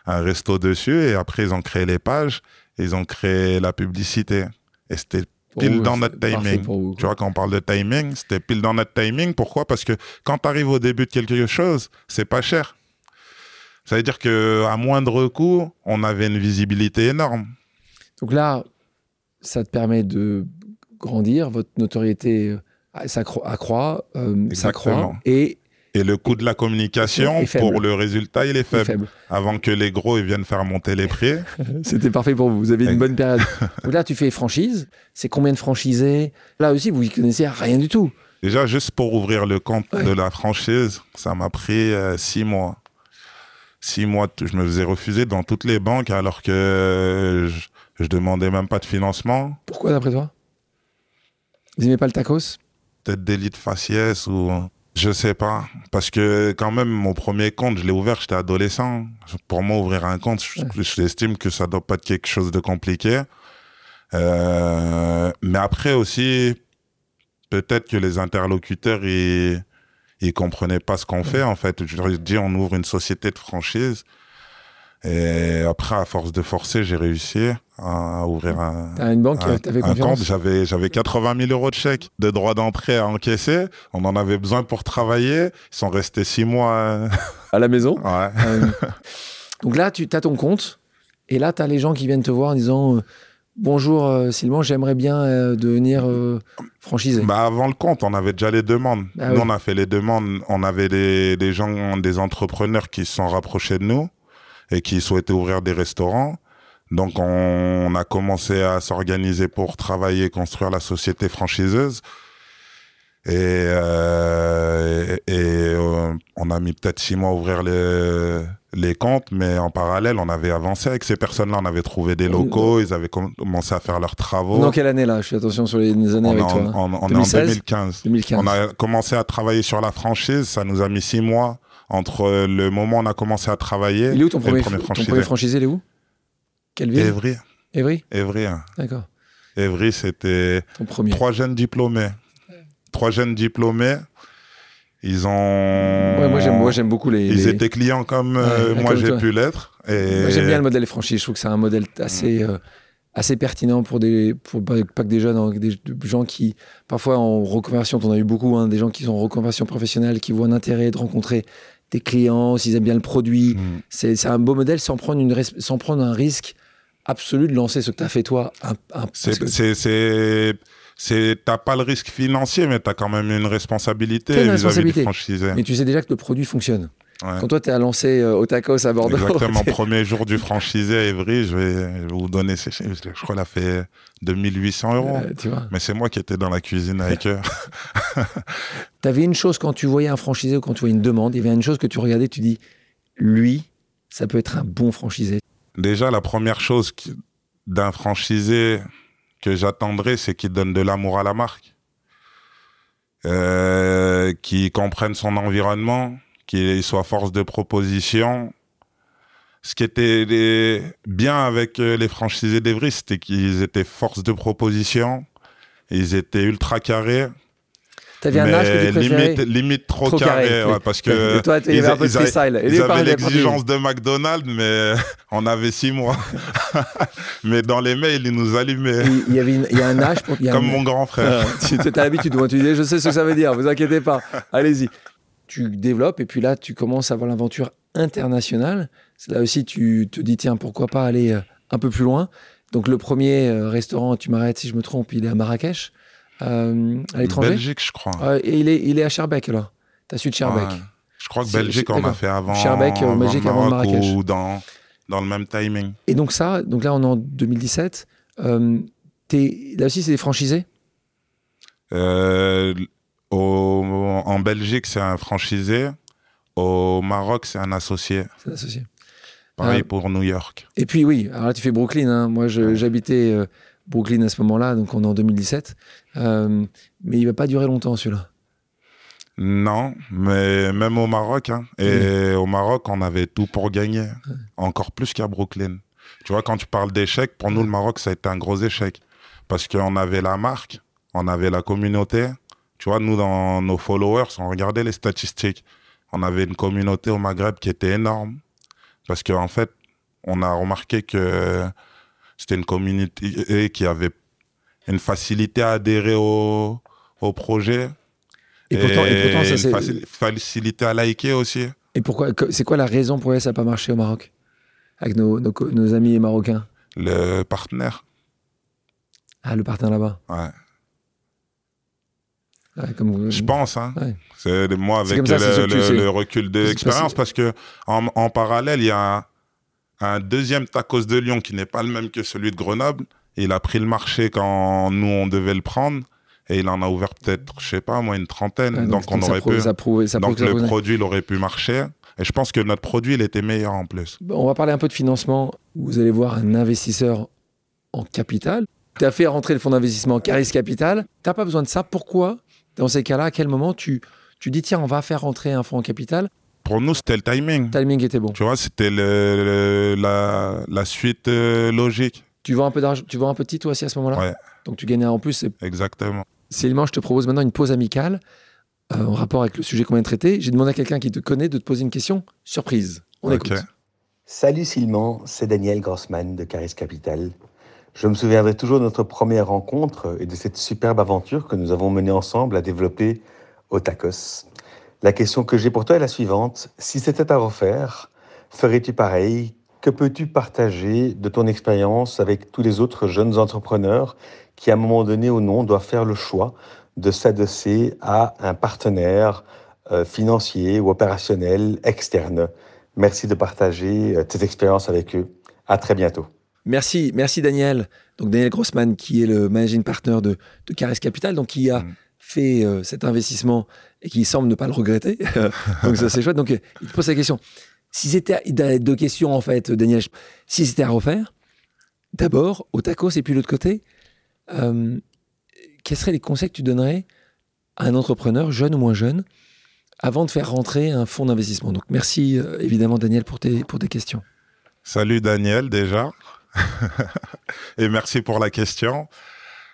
un resto dessus et après, ils ont créé les pages ils ont créé la publicité. Et c'était pile vous, dans notre timing. vous, Tu vois, quand on parle de timing, c'était pile dans notre timing. Pourquoi? Parce que quand tu arrives au début de quelque chose, c'est pas cher. Ça veut dire que à moindre coût, on avait une visibilité énorme. Donc là, ça te permet de grandir, votre notoriété euh, s'accro- accroît, euh, s'accroît et Et le coût de la communication, pour le résultat, il est faible. faible. Avant que les gros ils viennent faire monter les prix. C'était parfait pour vous. Vous avez une bonne période. Donc là, tu fais franchise. C'est combien de franchisés? Là aussi, vous y connaissez rien du tout. Déjà, juste pour ouvrir le compte Ouais. de la franchise, ça m'a pris euh, six mois. Six mois, je me faisais refuser dans toutes les banques alors que euh, je, je demandais même pas de financement. Pourquoi, d'après toi? Vous n'aimez pas le tacos? Peut-être délit de faciès ou je sais pas. Parce que quand même, mon premier compte, je l'ai ouvert, j'étais adolescent. Pour moi, ouvrir un compte, je- j'estime que ça doit pas être quelque chose de compliqué. Euh, mais après aussi, peut-être que les interlocuteurs, ils, ils comprenaient pas ce qu'on fait, en fait. Je leur ai dit, on ouvre une société de franchise. Et après, à force de forcer, j'ai réussi à ouvrir un, T'as une banque qui un, t'avait un confiance compte. J'avais, j'avais 80 000 euros de chèque de droits d'entrée à encaisser. On en avait besoin pour travailler. Ils sont restés six mois. euh, à la maison. Ouais. Euh, donc là, tu as ton compte. Et là, tu as les gens qui viennent te voir en disant euh, Bonjour euh, Sylvain, j'aimerais bien devenir franchisé. Bah avant le compte, on avait déjà les demandes. Ah nous, oui. on a fait les demandes. On avait des, des gens, des entrepreneurs qui se sont rapprochés de nous et qui souhaitaient ouvrir des restaurants. Donc, on, on a commencé à s'organiser pour travailler, construire la société franchiseuse. Et, euh, et, et, euh, on a mis peut-être six mois à ouvrir les, les comptes, mais en parallèle, on avait avancé avec ces personnes-là. On avait trouvé des locaux, ils avaient commencé à faire leurs travaux. Dans quelle année là? Je fais attention sur les années on, avec est toi. en, hein. on- on est en 2016? 2015. 2015. On a commencé à travailler sur la franchise. Ça nous a mis six mois entre le moment où on a commencé à travailler Il est où ton premier, le premier ton franchisé. premier franchisé Il est où? Quelle ville? Évry. Évry? Évry. hein. D'accord. Évry, c'était trois jeunes diplômés. Trois jeunes diplômés. Ils ont. Ouais, moi, j'aime, moi, j'aime beaucoup les. Ils les- étaient clients comme euh, moi j'ai pu l'être. Et j'aime bien le modèle des franchises. Je trouve que c'est un modèle Mm. assez, euh, assez pertinent pour des, pour pas, que des jeunes, hein, des, des gens qui, parfois en reconversion, on a eu beaucoup, hein, des gens qui sont en reconversion professionnelle, qui voient un intérêt de rencontrer tes clients, s'ils aiment bien le produit. Mm. C'est un beau modèle sans prendre, une sans prendre un risque absolu de lancer ce que tu as fait toi. C'est, t'as pas le risque financier, mais t'as quand même une responsabilité vis-à-vis responsabilité. du franchisé. Mais tu sais déjà que le produit fonctionne. Ouais. Quand toi, tu as lancé euh, au tacos à Bordeaux. Exactement, premier jour du franchisé à Évry, je vais, je vais vous donner ces chiffres. Je crois qu'elle a fait 2800 euros. euh, tu vois. Mais c'est moi qui étais dans la cuisine avec eux. Tu avais une chose quand tu voyais un franchisé ou quand tu voyais une demande, il y avait une chose que tu regardais, tu dis, lui, ça peut être un bon franchisé. Déjà, la première chose d'un franchisé que j'attendrais, c'est qu'il donne de l'amour à la marque. Euh, qu'il comprenne son environnement, qu'il soit force de proposition. Ce qui était les- bien avec euh, les franchisés d'Evry, c'était qu'ils étaient force de proposition. Ils étaient ultra carrés. Tu avais un âge que tu limite, limite trop, Trop carré, carré, oui. ouais, parce que toi, ils- avaient- ils l'exigence de McDonald's, mais on avait six mois. mais dans les mails, ils nous allumaient, Il y, avait une- il y a un âge pour. il y a comme un- mon grand frère. Tu as l'habitude, tu dis, je sais ce que ça veut dire, vous inquiétez pas. Allez-y. Tu développes et puis là, tu commences à avoir l'aventure internationale. Là aussi, tu te dis, tiens, pourquoi pas aller euh, un peu plus loin. Donc, le premier euh, restaurant, tu m'arrêtes si je me trompe, il est à Marrakech, euh, à l'étranger. Belgique, je crois. Et il est, il est à Schaerbeek, là. Tu as su de Schaerbeek. Ouais. Je crois que Belgique, on a fait avant, Schaerbeek, euh, avant Belgique, avant Marrakech. ou dans, dans le même timing. Et donc, ça, donc là, on est en 2017. Euh, t'es- là aussi, c'est des franchisés? Euh, au, en Belgique, c'est un franchisé. Au Maroc, c'est un associé. C'est associé. Pareil Euh, pour New York. Et puis oui, alors là tu fais Brooklyn. hein. Moi j'habitais euh, Brooklyn à ce moment-là, donc on est en 2017. Euh, mais il va pas durer longtemps celui-là. Non, mais même au Maroc, hein. et au Maroc, on avait tout pour gagner, encore plus qu'à Brooklyn. Tu vois, quand tu parles d'échec, pour nous, le Maroc, ça a été un gros échec, parce qu'on avait la marque, on avait la communauté. Tu vois, nous, dans nos followers, on regardait les statistiques. On avait une communauté au Maghreb qui était énorme, parce qu'en fait, on a remarqué que c'était une communauté qui avait une facilité à adhérer au, au projet. Et pourtant, et pourtant, ça une facilité à liker aussi. Et pourquoi C'est quoi la raison pour laquelle ça n'a pas marché au Maroc? Avec nos, nos, nos amis marocains? Le partenaire. Ah, le partenaire là-bas. Ouais. Ouais, comme, Je pense, hein. Ouais. C'est moi avec ça, le, recul de l'expérience, parce que en, en parallèle, il y a un, un deuxième tacos de Lyon qui n'est pas le même que celui de Grenoble. Il a pris le marché quand nous on devait le prendre, et il en a ouvert peut-être, je sais pas, moi une trentaine. Ouais, donc, on aurait pu. ça prouve- ça prouve donc le produit, il aurait pu marcher. Et je pense que notre produit, il était meilleur en plus. On va parler un peu de financement. Vous allez voir un investisseur en capital. Tu as fait rentrer le fonds d'investissement Caris Capital. Tu n'as pas besoin de ça. Pourquoi, dans ces cas-là, à quel moment tu, tu dis, tiens, on va faire rentrer un fonds en capital? Pour nous, c'était le timing. Le timing était bon. Tu vois, c'était le, le- la, la suite euh, logique. Tu vends un peu d'argent, tu vends un petit toi aussi à ce moment-là? Ouais. Donc tu gagnais en plus. c'est- Exactement. Céliman, je te propose maintenant une pause amicale euh, en rapport avec le sujet qu'on vient de traiter. J'ai demandé à quelqu'un qui te connaît de te poser une question surprise. On écoute. Salut Sylvain, c'est Daniel Grossman de Caris Capital. Je me souviendrai toujours de notre première rencontre et de cette superbe aventure que nous avons menée ensemble à développer au Tacos. La question que j'ai pour toi est la suivante. Si c'était à refaire, ferais-tu pareil? Que peux-tu partager de ton expérience avec tous les autres jeunes entrepreneurs qui, à un moment donné ou non, doivent faire le choix de s'adosser à un partenaire euh, financier ou opérationnel externe? Merci de partager euh, tes expériences avec eux. À très bientôt. Merci, merci Daniel. Donc Daniel Grossman, qui est le managing partner de, de Caris Capital, donc qui a Mm. fait euh, cet investissement et qui semble ne pas le regretter. donc ça c'est chouette. Donc euh, il te pose la question. Si c'était il a deux questions en fait, Daniel. Si c'était à refaire, d'abord au tacos et puis l'autre côté, euh, quels seraient les conseils que tu donnerais à un entrepreneur, jeune ou moins jeune, avant de faire rentrer un fonds d'investissement? Donc merci euh, évidemment Daniel pour tes, pour tes questions. Salut Daniel déjà. Et merci pour la question.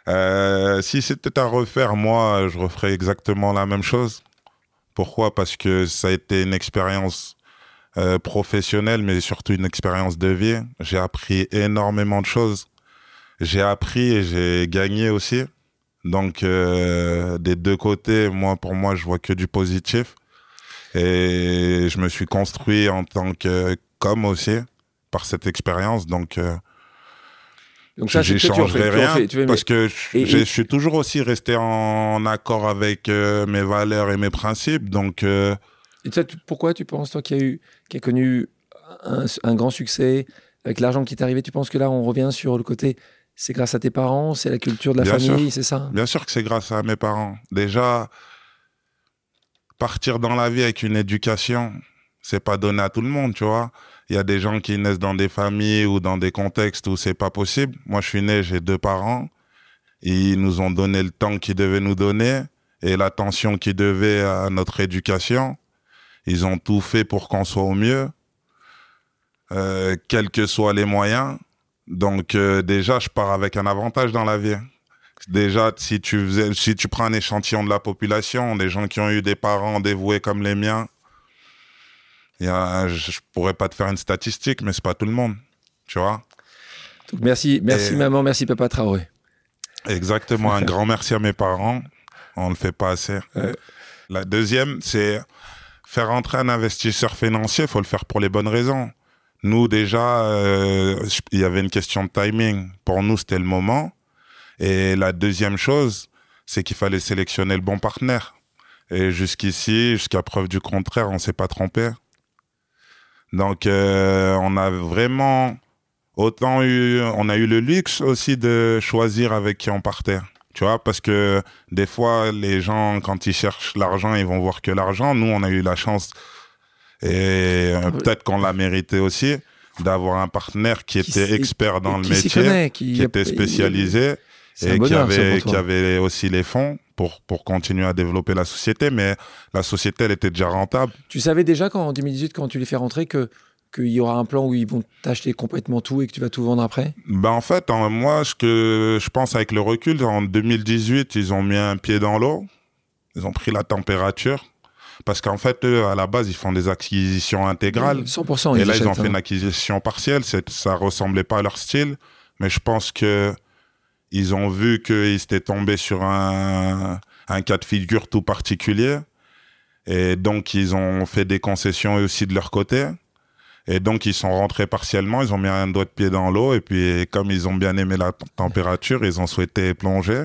Euh, si c'était à refaire, moi, je referais exactement la même chose. Pourquoi? Parce que ça a été une expérience euh, professionnelle, mais surtout une expérience de vie. J'ai appris énormément de choses. J'ai appris et j'ai gagné aussi. Donc, euh, des deux côtés, moi, pour moi, je vois que du positif. Et je me suis construit en tant que comme aussi par cette expérience. Donc, Donc ça, j'échangerai rien parce que je, Et- je et- suis toujours aussi resté en accord avec euh, mes valeurs et mes principes. Donc, euh, Et toi, tu- pourquoi tu penses, toi qui as, eu, qui a connu un, un grand succès, avec l'argent qui t'est arrivé, tu penses que là, on revient sur le côté, c'est grâce à tes parents, c'est la culture de la Bien famille, c'est ça? Bien sûr que c'est grâce à mes parents. Déjà, partir dans la vie avec une éducation, c'est pas donné à tout le monde, tu vois. Il y a des gens qui naissent dans des familles ou dans des contextes où c'est pas possible. Moi, je suis né, j'ai deux parents. Ils nous ont donné le temps qu'ils devaient nous donner et l'attention qu'ils devaient à notre éducation. Ils ont tout fait pour qu'on soit au mieux, euh, quels que soient les moyens. Donc euh, déjà, je pars avec un avantage dans la vie. Déjà, si tu si tu prends un échantillon de la population, des gens qui ont eu des parents dévoués comme les miens, y a, je, pourrais pas te faire une statistique, mais c'est pas tout le monde, tu vois. Donc, merci, merci Et- maman, merci papa Traoré. Exactement. Un grand merci à mes parents. On le fait pas assez. Ouais. La deuxième, c'est faire entrer un investisseur financier. Il faut le faire pour les bonnes raisons. Nous, déjà, euh, il y avait une question de timing. Pour nous, c'était le moment. Et la deuxième chose, c'est qu'il fallait sélectionner le bon partenaire. Et jusqu'ici, jusqu'à preuve du contraire, on s'est pas trompé. Donc, euh, on a vraiment autant eu, on a eu le luxe aussi de choisir avec qui on partait. Tu vois, parce que des fois, les gens, quand ils cherchent l'argent, ils vont voir que l'argent. Nous, on a eu la chance, et euh, peut-être qu'on l'a mérité aussi, d'avoir un partenaire qui Qui était expert dans le métier, connaît, qui, qui était spécialisé et avait, qui avait aussi les fonds pour, pour continuer à développer la société. Mais la société, elle était déjà rentable. Tu savais déjà quand, en 2018, quand tu les fais rentrer, que qu'il y aura un plan où ils vont t'acheter complètement tout et que tu vas tout vendre après? Ben en fait, en- moi, ce que je pense avec le recul, en 2018, ils ont mis un pied dans l'eau. Ils ont pris la température. Parce qu'en fait, eux, à la base, ils font des acquisitions intégrales. 100%. Et là, ils ont fait hein. une acquisition partielle. Ça ressemblait pas à leur style. Mais je pense que ils ont vu qu'ils étaient tombés sur un, un cas de figure tout particulier. Et donc, ils ont fait des concessions aussi de leur côté. Et donc, ils sont rentrés partiellement. Ils ont mis un doigt de pied dans l'eau. Et puis, comme ils ont bien aimé la température, ils ont souhaité plonger.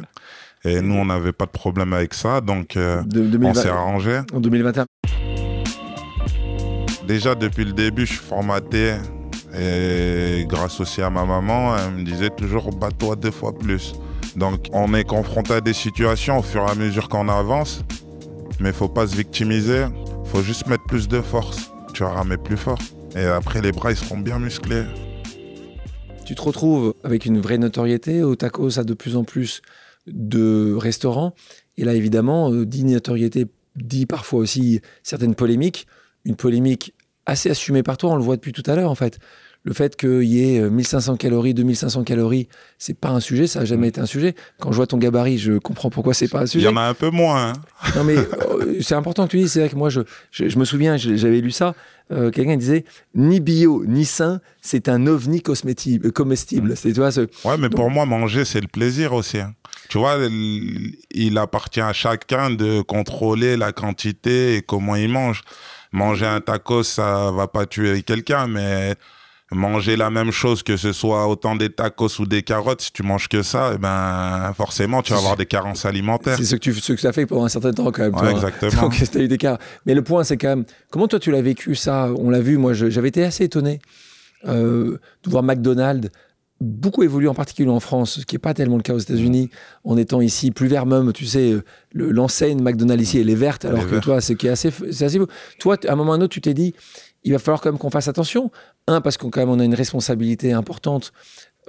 Et nous, on n'avait pas de problème avec ça. Donc, euh, De- on 2020 s'est arrangé. en 2021. Déjà, depuis le début, je suis formaté. Et grâce aussi à ma maman, elle me disait toujours bats-toi deux fois plus. Donc, on est confronté à des situations au fur et à mesure qu'on avance. Mais faut pas se victimiser. faut juste mettre plus de force. Tu vas ramer plus fort. Et après, les bras, ils seront bien musclés. Tu te retrouves avec une vraie notoriété. Au tacos a de plus en plus de restaurants. Et là, évidemment, euh, dit notoriété, dit parfois aussi certaines polémiques. Une polémique assez assumée par toi, on le voit depuis tout à l'heure en fait. Le fait qu'il y ait euh, 1500 calories, 2500 calories, c'est pas un sujet, ça a jamais été un sujet. Quand je vois ton gabarit, je comprends pourquoi c'est pas un Il sujet. y en a un peu moins. hein. Non, mais euh, c'est important que tu dises. C'est vrai que moi, je, je, je me souviens, j'avais lu ça. euh, Quelqu'un disait ni bio ni sain, c'est un ovni cosméti- euh, comestible. C'est tu vois, ce- Ouais, mais pour moi, manger, c'est le plaisir aussi. hein. Tu vois, il il appartient à chacun de contrôler la quantité et comment il mange. Manger un tacos, ça va pas tuer quelqu'un, mais manger la même chose, que ce soit autant des tacos ou des carottes, si tu manges que ça, eh ben, forcément, tu vas avoir des carences alimentaires. c'est ce que tu ce que as fait pendant un certain temps quand même. Ouais, exactement. Donc, eu des. Mais le point, c'est quand même comment toi tu l'as vécu ça? On l'a vu. Moi, j'avais été assez étonné euh, de voir McDonald's beaucoup évoluer, en particulier en France, ce qui n'est pas tellement le cas aux États-Unis, en étant ici plus vert même, tu sais, euh, le- l'enseigne McDonald's ici, elle est verte, alors est que toi, c'est assez, assez beau. Toi, à un moment ou à un autre, tu t'es dit, il va falloir quand même qu'on fasse attention. Un, parce qu'on quand même on a une responsabilité importante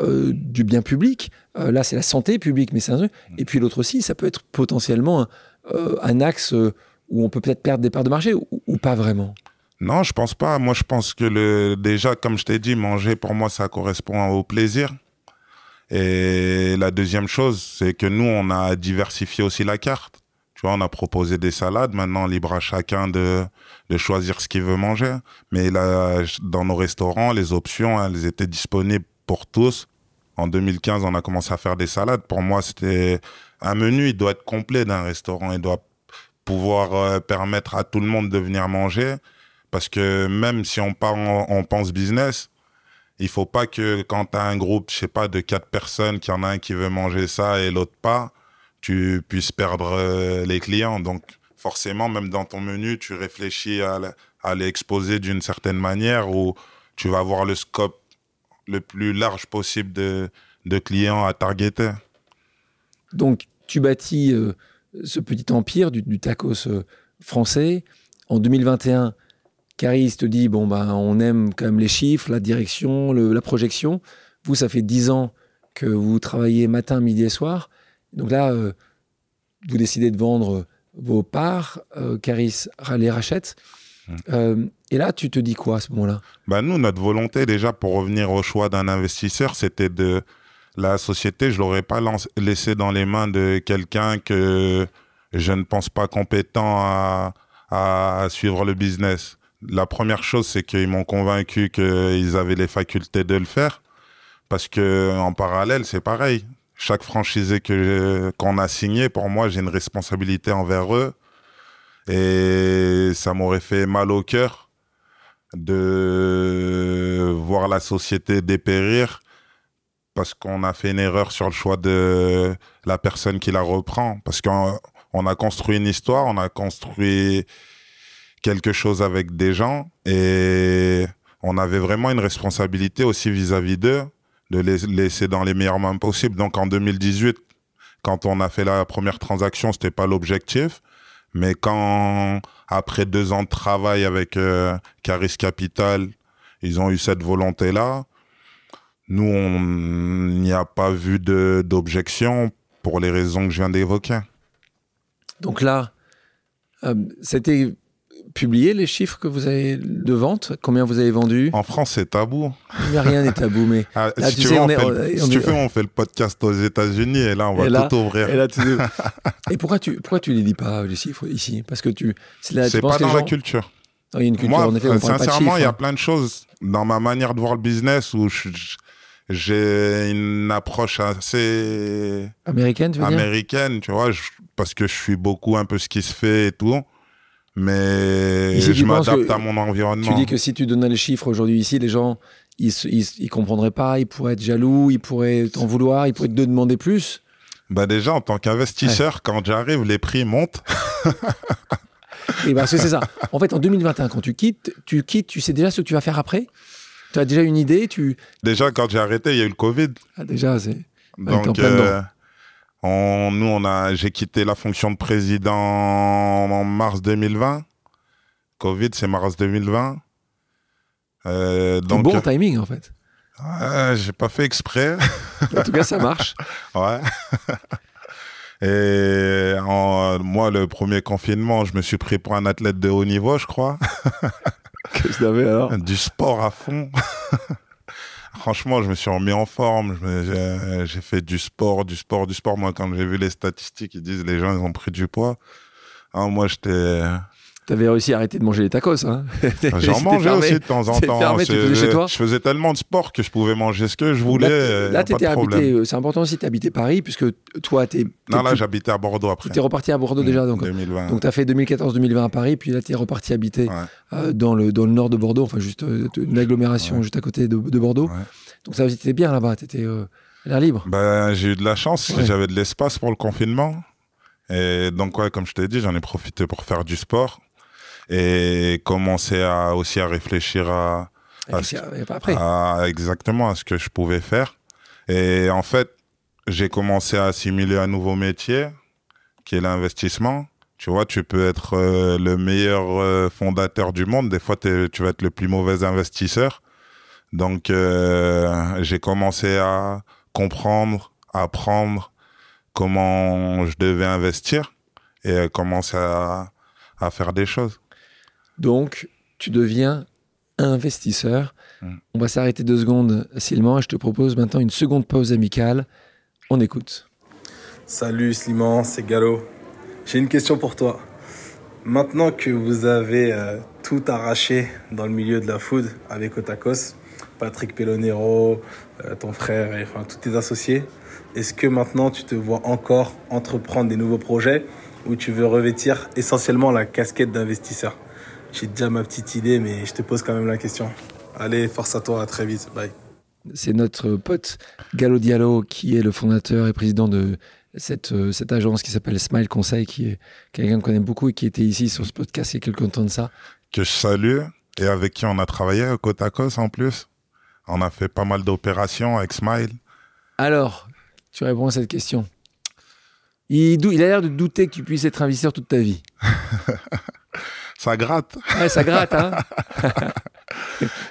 euh, du bien public. Euh, là, c'est la santé publique, mais c'est un. Et puis l'autre aussi, ça peut être potentiellement un, euh, axe où on peut peut-être perdre des parts de marché ou, ou pas vraiment? Non, je pense pas. Moi, je pense que le, déjà, comme je t'ai dit, manger, pour moi, ça correspond au plaisir. Et la deuxième chose, c'est que nous, on a diversifié aussi la carte. On a proposé des salades. Maintenant, libre à chacun de, de choisir ce qu'il veut manger. Mais là, dans nos restaurants, les options, elles étaient disponibles pour tous. En 2015, on a commencé à faire des salades. Pour moi, c'était un menu, il doit être complet d'un restaurant. Il doit pouvoir euh, permettre à tout le monde de venir manger. Parce que même si on, on pense business, il faut pas que quand tu as un groupe, je sais pas, de quatre personnes, qu'il y en a un qui veut manger ça et l'autre pas, tu puisses perdre euh, les clients. Donc forcément, même dans ton menu, tu réfléchis à, l'exposer d'une certaine manière où tu vas avoir le scope le plus large possible de, de clients à targeter. Donc tu bâtis euh, ce petit empire du, tacos euh, français. En 2021, Caris te dit bon ben on aime quand même les chiffres, la direction, la projection. Vous, ça fait dix ans que vous travaillez matin, midi et soir. Donc là, euh, vous décidez de vendre vos parts. Euh, Caris les rachète. Mmh. Euh, et là, tu te dis quoi à ce moment-là? Bah Nous, notre volonté, déjà, pour revenir au choix d'un investisseur, c'était de. La société, je ne l'aurais pas laissé dans les mains de quelqu'un que je ne pense pas compétent à, à suivre le business la première chose, c'est qu'ils m'ont convaincu qu'ils avaient les facultés de le faire. Parce que en parallèle, c'est pareil. Chaque franchisé que qu'on a signé, pour moi, j'ai une responsabilité envers eux. Et ça m'aurait fait mal au cœur de voir la société dépérir parce qu'on a fait une erreur sur le choix de la personne qui la reprend. Parce qu'on a construit une histoire, on a construit quelque chose avec des gens et on avait vraiment une responsabilité aussi vis-à-vis d'eux de les laisser dans les meilleurs mains possibles. Donc en 2018, quand on a fait la première transaction, c'était pas l'objectif. Mais quand, après deux ans de travail avec euh, Caris Capital, ils ont eu cette volonté-là, nous, on n'y a pas vu d'objection pour les raisons que je viens d'évoquer. Donc là, euh, c'était publier les chiffres que vous avez de vente? Combien vous avez vendu? En France, c'est tabou. Mais rien n'est tabou, mais ah, si tu, veux, on, fait le podcast aux États-Unis et là, on va tout ouvrir. Et, pourquoi tu pourquoi tu les dis pas les chiffres ici? Parce que tu c'est pas dans la culture. il y a une culture. en effet, sincèrement, il y a hein. plein de choses dans ma manière de voir le business où j'ai une approche assez américaine, tu veux américaine, tu vois, parce que je suis beaucoup un peu ce qui se fait et tout mais je m'adapte à mon environnement. Tu dis que si tu donnais les chiffres aujourd'hui ici, les gens, ils, ils, comprendraient pas, ils pourraient être jaloux, ils pourraient t'en vouloir, ils pourraient te demander plus. Bah déjà, en tant qu'investisseur, quand j'arrive, les prix montent. Et parce que c'est ça. En fait, en 2021, quand tu quittes, tu quittes, tu sais déjà ce que tu vas faire après? Tu as déjà une idée tu... Déjà, quand j'ai arrêté, il y a eu le Covid. Ah, déjà, c'est... Donc, nous, on a, j'ai quitté la fonction de président en mars 2020. Covid, c'est mars 2020. Euh, donc bon timing en fait. j'ai pas fait exprès. en tout cas, ça marche. ouais. Et moi, le premier confinement, je me suis pris pour un athlète de haut niveau, je crois. Qu'est-ce que t'avais alors? Du sport à fond franchement, je me suis remis en forme. J'ai fait du sport, du sport, du sport. Moi, quand j'ai vu les statistiques, ils disent les gens, ils ont pris du poids. Hein, moi, j'étais T'avais réussi à arrêter de manger les tacos, hein J'en mangeais aussi de temps en temps. Je faisais tellement de sport que je pouvais manger ce que je voulais. Là, t'étais habité. Euh, c'est important aussi, habité Paris, puisque toi, t'es. Non, là, j'habitais à Bordeaux après. T'es reparti à Bordeaux déjà, donc. 2020. Donc, t'as fait 2014-2020 à Paris, puis là, t'es reparti habiter euh, dans le dans le nord de Bordeaux, enfin juste euh, une agglomération juste à côté de, Bordeaux. Donc ça, t'étais bien là-bas, t'étais à l'air libre. Ben, j'ai eu de la chance, j'avais de l'espace pour le confinement. Et donc, ouais, comme je t'ai dit, j'en ai profité pour faire du sport et commencer à, aussi à réfléchir à, à, exactement à ce que je pouvais faire. Et en fait, j'ai commencé à assimiler un nouveau métier qui est l'investissement. Tu vois, tu peux être euh, le meilleur euh, fondateur du monde. Des fois, tu vas être le plus mauvais investisseur. Donc, euh, j'ai commencé à comprendre, à apprendre comment je devais investir et commencer à, à faire des choses. Donc, tu deviens investisseur. Mm. On va s'arrêter deux secondes, Slimane, et je te propose maintenant une seconde pause amicale. On écoute. Salut Slimane, c'est Gallo. J'ai une question pour toi. Maintenant que vous avez euh, tout arraché dans le milieu de la food avec Otakos, Patrick Pelonero, euh, ton frère et enfin tous tes associés, est-ce que maintenant tu te vois encore entreprendre des nouveaux projets ou tu veux revêtir essentiellement la casquette d'investisseur? J'ai déjà ma petite idée, mais je te pose quand même la question. Allez, force à toi, à très vite. Bye. C'est notre pote Gallo Diallo qui est le fondateur et président de cette, euh, cette agence qui s'appelle Smile Conseil, qui est quelqu'un qu'on connaît beaucoup et qui était ici sur ce podcast il y a quelques temps de ça. Que je salue et avec qui on a travaillé au Cotakos en plus. On a fait pas mal d'opérations avec Smile. Alors, tu réponds à cette question. Il, il a l'air de douter que tu puisses être investisseur toute ta vie. ça gratte. Ouais, ça gratte, hein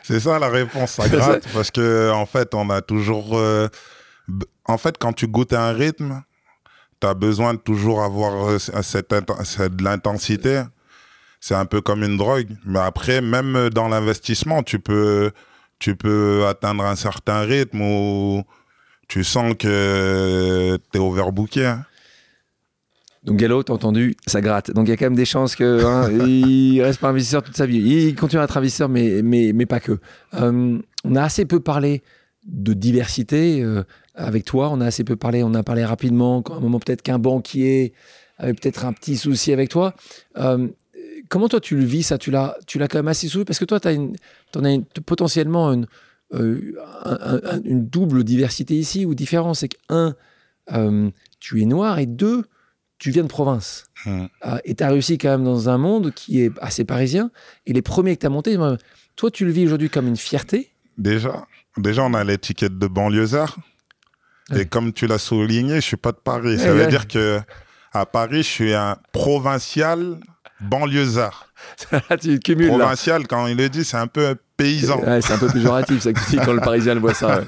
C'est ça la réponse, ça gratte. parce que, en fait, on a toujours. euh, en fait, quand tu goûtes un rythme, tu as besoin de toujours avoir euh, cette, cette- de l'intensité. C'est un peu comme une drogue. Mais après, même dans l'investissement, tu peux, tu peux atteindre un certain rythme où tu sens que tu es overbooké. hein. Donc Gallo, t'as entendu, ça gratte. Donc il y a quand même des chances que hein, il reste pas investisseur toute sa vie. Il continue à être investisseur, mais, mais, mais pas que. Euh, on a assez peu parlé de diversité euh, avec toi. On a assez peu parlé, on a parlé rapidement, quand à un moment peut-être qu'un banquier avait peut-être un petit souci avec toi. Euh, comment toi tu le vis ça? Tu l'as, tu l'as quand même assez souvent parce que toi tu as une, t'en as une- potentiellement une, un- un- une double diversité ici ou différence. C'est que un, tu es noir et deux, tu viens de province. Hmm. Euh, et tu as réussi quand même dans un monde qui est assez parisien. Et les premiers que tu as montés, toi, tu le vis aujourd'hui comme une fierté? Déjà, déjà, on a l'étiquette de banlieusard. Ouais. Et comme tu l'as souligné, je suis pas de Paris. Ça Ouais, veut dire que à Paris, je suis un provincial banlieusard. tu cumules là. Provincial, quand il le dit, c'est un peu paysan. Ouais, c'est un peu péjoratif, ça que tu dis quand le parisien voit ça.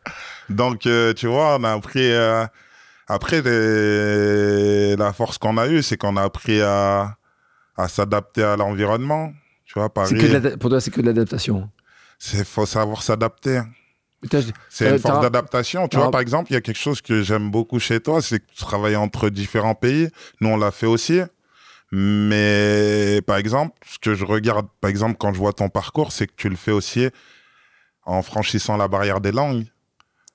Donc, euh, tu vois, on a appris. euh, Après, les- la force qu'on a eue, c'est qu'on a appris à, à s'adapter à l'environnement. Tu vois, Paris, que pour toi, c'est que de l'adaptation. il faut savoir s'adapter. C'est Euh, une force t'as- d'adaptation. Tu vois, par exemple, il y a quelque chose que j'aime beaucoup chez toi, c'est que tu travailles entre différents pays. Nous, on l'a fait aussi. Mais par exemple, ce que je regarde, par exemple, quand je vois ton parcours, c'est que tu le fais aussi en franchissant la barrière des langues.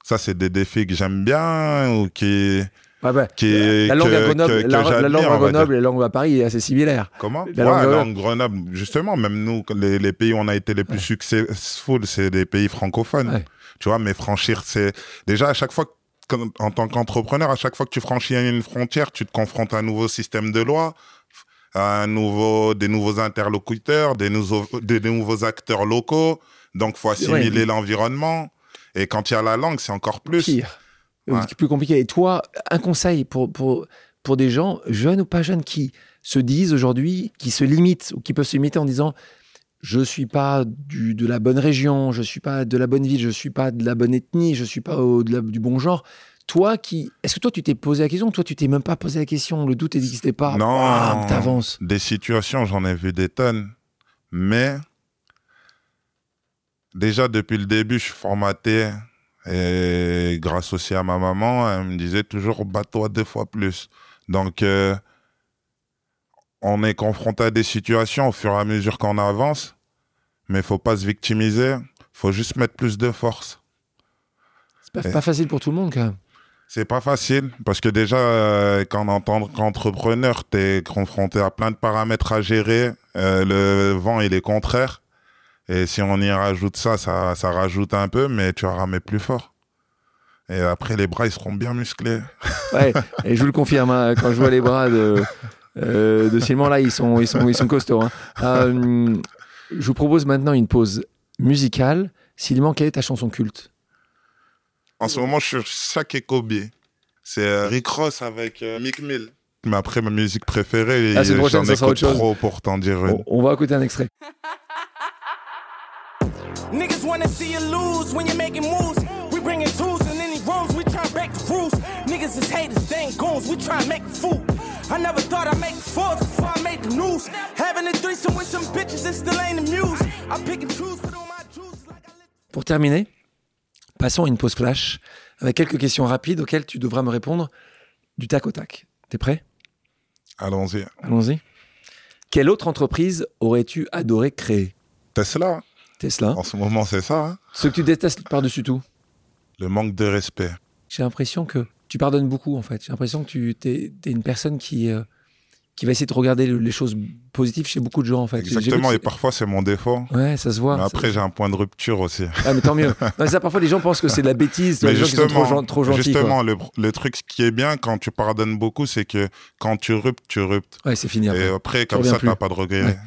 Ça, c'est des défis que j'aime bien ou qui, Ouais, ouais. qui la langue que- à Grenoble, que- que la, la langue à. Grenoble et la langue à Paris est assez similaire. Comment La Ouais, langue langue, Grenoble. Justement, même nous, les, les pays où on a été les plus successful, c'est des pays francophones. Ouais. Tu vois, mais franchir, c'est déjà à chaque fois, en tant qu'entrepreneur, à chaque fois que tu franchis une frontière, tu te confrontes à un nouveau système de loi, à un nouveau, des nouveaux interlocuteurs, des nouveaux, des, nouveaux acteurs locaux. Donc, faut assimiler Ouais. l'environnement. Et quand il y a la langue, c'est encore plus. Pire. Ouais. Plus compliqué. Et toi, un conseil pour, pour, pour des gens, jeunes ou pas jeunes, qui se disent aujourd'hui, qui se limitent ou qui peuvent se limiter en disant je suis pas du, de la bonne région, je suis pas de la bonne ville, je suis pas de la bonne ethnie, je suis pas au- de la- du bon genre. Toi qui, est-ce que toi tu t'es posé la question Toi tu t'es même pas posé la question. Le doute n'existait pas? Non. Bam, t'avances. Des situations, j'en ai vu des tonnes. Mais déjà, depuis le début, je suis formaté. Et grâce aussi à ma maman, elle me disait toujours bats-toi deux fois plus. Donc, euh, on est confronté à des situations au fur et à mesure qu'on avance. Mais il faut pas se victimiser. faut juste mettre plus de force. C'est pas, pas facile pour tout le monde quand même. C'est pas facile parce que déjà, euh, quand en tant qu'entrepreneur, tu es confronté à plein de paramètres à gérer. Euh, le vent, il est contraire. Et si on y rajoute ça, ça, ça rajoute un peu, mais tu vas ramer plus fort. Et après, les bras, ils seront bien musclés. Ouais, et je vous le confirme, hein, quand je vois les bras de, euh, de Simon, là, ils sont, ils sont, ils sont costauds. hein. Euh, je vous propose maintenant une pause musicale. Simon, quelle est ta chanson culte? En ce moment, je suis sur Shaq et Kobe. C'est euh, Rick Ross avec euh, Mick Mill. Mais après, ma musique préférée, Ah, j'en écoute trop pour t'en dire une. on, on va écouter un extrait. Niggas wanna see you lose when you're making moves. We bringing tools in any rooms, we try break the rules. Niggas is haters, they ain't goons, we try make a fool. I never thought I'd make fours before I made the news. Having a threesome with some bitches, it still ain't amused. I pick and choose, put on my juice like I live. Pour terminer, passons à une pause flash avec quelques questions rapides auxquelles tu devras me répondre du tac au tac. T'es prêt? Allons-y. Allons-y. Quelle autre entreprise aurais-tu adoré créer? Tesla, Tesla. en ce moment, c'est ça. hein. Ce que tu détestes par-dessus tout Le manque de respect. J'ai l'impression que tu pardonnes beaucoup, en fait. J'ai l'impression que tu es, une personne qui, euh, qui va essayer de regarder le- les choses positives chez beaucoup de gens en fait. Exactement, et parfois c'est mon défaut. Ouais, ça se voit. Mais après, j'ai un point de rupture aussi. Ah, mais tant mieux. Non, mais ça, parfois, les gens pensent que c'est de la bêtise. tu Mais les gens qui sont trop, justement, gen- trop gentils. quoi. justement le, le truc qui est bien quand tu pardonnes beaucoup, c'est que quand tu ruptes, tu ruptes. Ouais, c'est fini. après. Et après, comme ça, plus. t'as pas de regret. Ouais.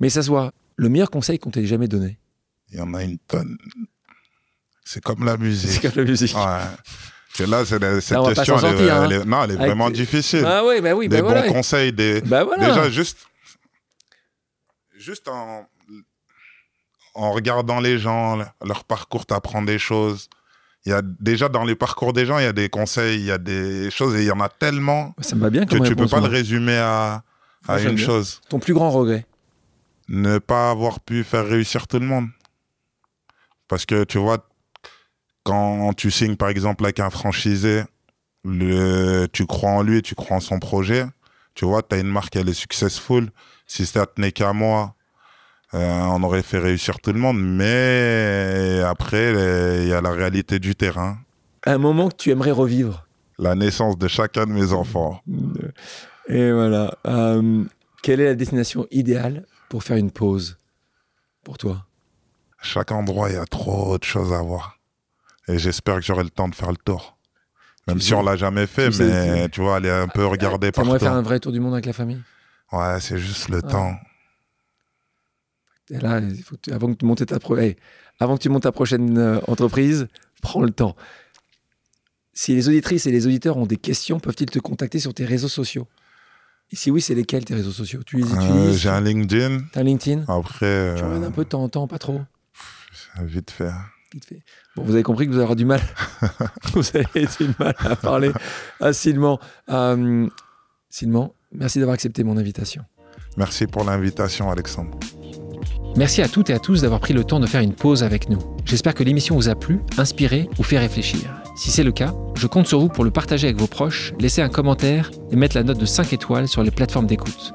Mais ça se voit. Le meilleur conseil qu'on t'ait jamais donné, Il y en a une tonne. C'est comme la c'est musique. comme la musique. Ouais. Là, c'est la- cette question, elle, hein. elle non, elle est Avec vraiment des- difficile. Ah bah oui, des bah bons voilà. conseils, des... Bah voilà. déjà juste, juste en, en regardant les gens, leur parcours, t'apprends des choses. Il y a déjà dans les parcours des gens, il y a des conseils, il y a des choses et il y en a tellement Ça me va bien que tu peux réponse, pas le résumer à, à une bien. chose. Ton plus grand regret? Ne pas avoir pu faire réussir tout le monde. Parce que tu vois, quand tu signes par exemple avec un franchisé, le, tu crois en lui, tu crois en son projet. Tu vois, tu as une marque, elle est successful. Si ça tenait qu'à moi, euh, on aurait fait réussir tout le monde. Mais après, il y a la réalité du terrain. Un moment que tu aimerais revivre. La naissance de chacun de mes enfants. Et voilà. Euh, quelle est la destination idéale pour faire une pause pour toi? Chaque endroit, il y a trop de choses à voir. Et j'espère que j'aurai le temps de faire le tour. Même Tu si on l'a jamais fait, tu sais- mais tu vois, aller un peu regarder T'aimerais partout. faire un vrai tour du monde avec la famille? Ouais, c'est juste le Ah. temps. Et là, il faut que tu- avant, que tu montes ta pro- hey, avant que tu montes ta prochaine euh, entreprise, prends le temps. Si les auditrices et les auditeurs ont des questions, peuvent-ils te contacter sur tes réseaux sociaux? Et si oui, c'est lesquels tes réseaux sociaux? Tu les Euh, utilises? J'ai un LinkedIn. T'as un LinkedIn? Après, Tu euh, regardes un peu de temps en temps, pas trop? Vite fait. vite fait. Bon, vous avez compris que vous aurez du mal. vous avez du mal à parler à Silman. Euh, Silman, merci d'avoir accepté mon invitation. Merci pour l'invitation, Alexandre. Merci à toutes et à tous d'avoir pris le temps de faire une pause avec nous. J'espère que l'émission vous a plu, inspiré ou fait réfléchir. Si c'est le cas, je compte sur vous pour le partager avec vos proches, laisser un commentaire et mettre la note de 5 étoiles sur les plateformes d'écoute.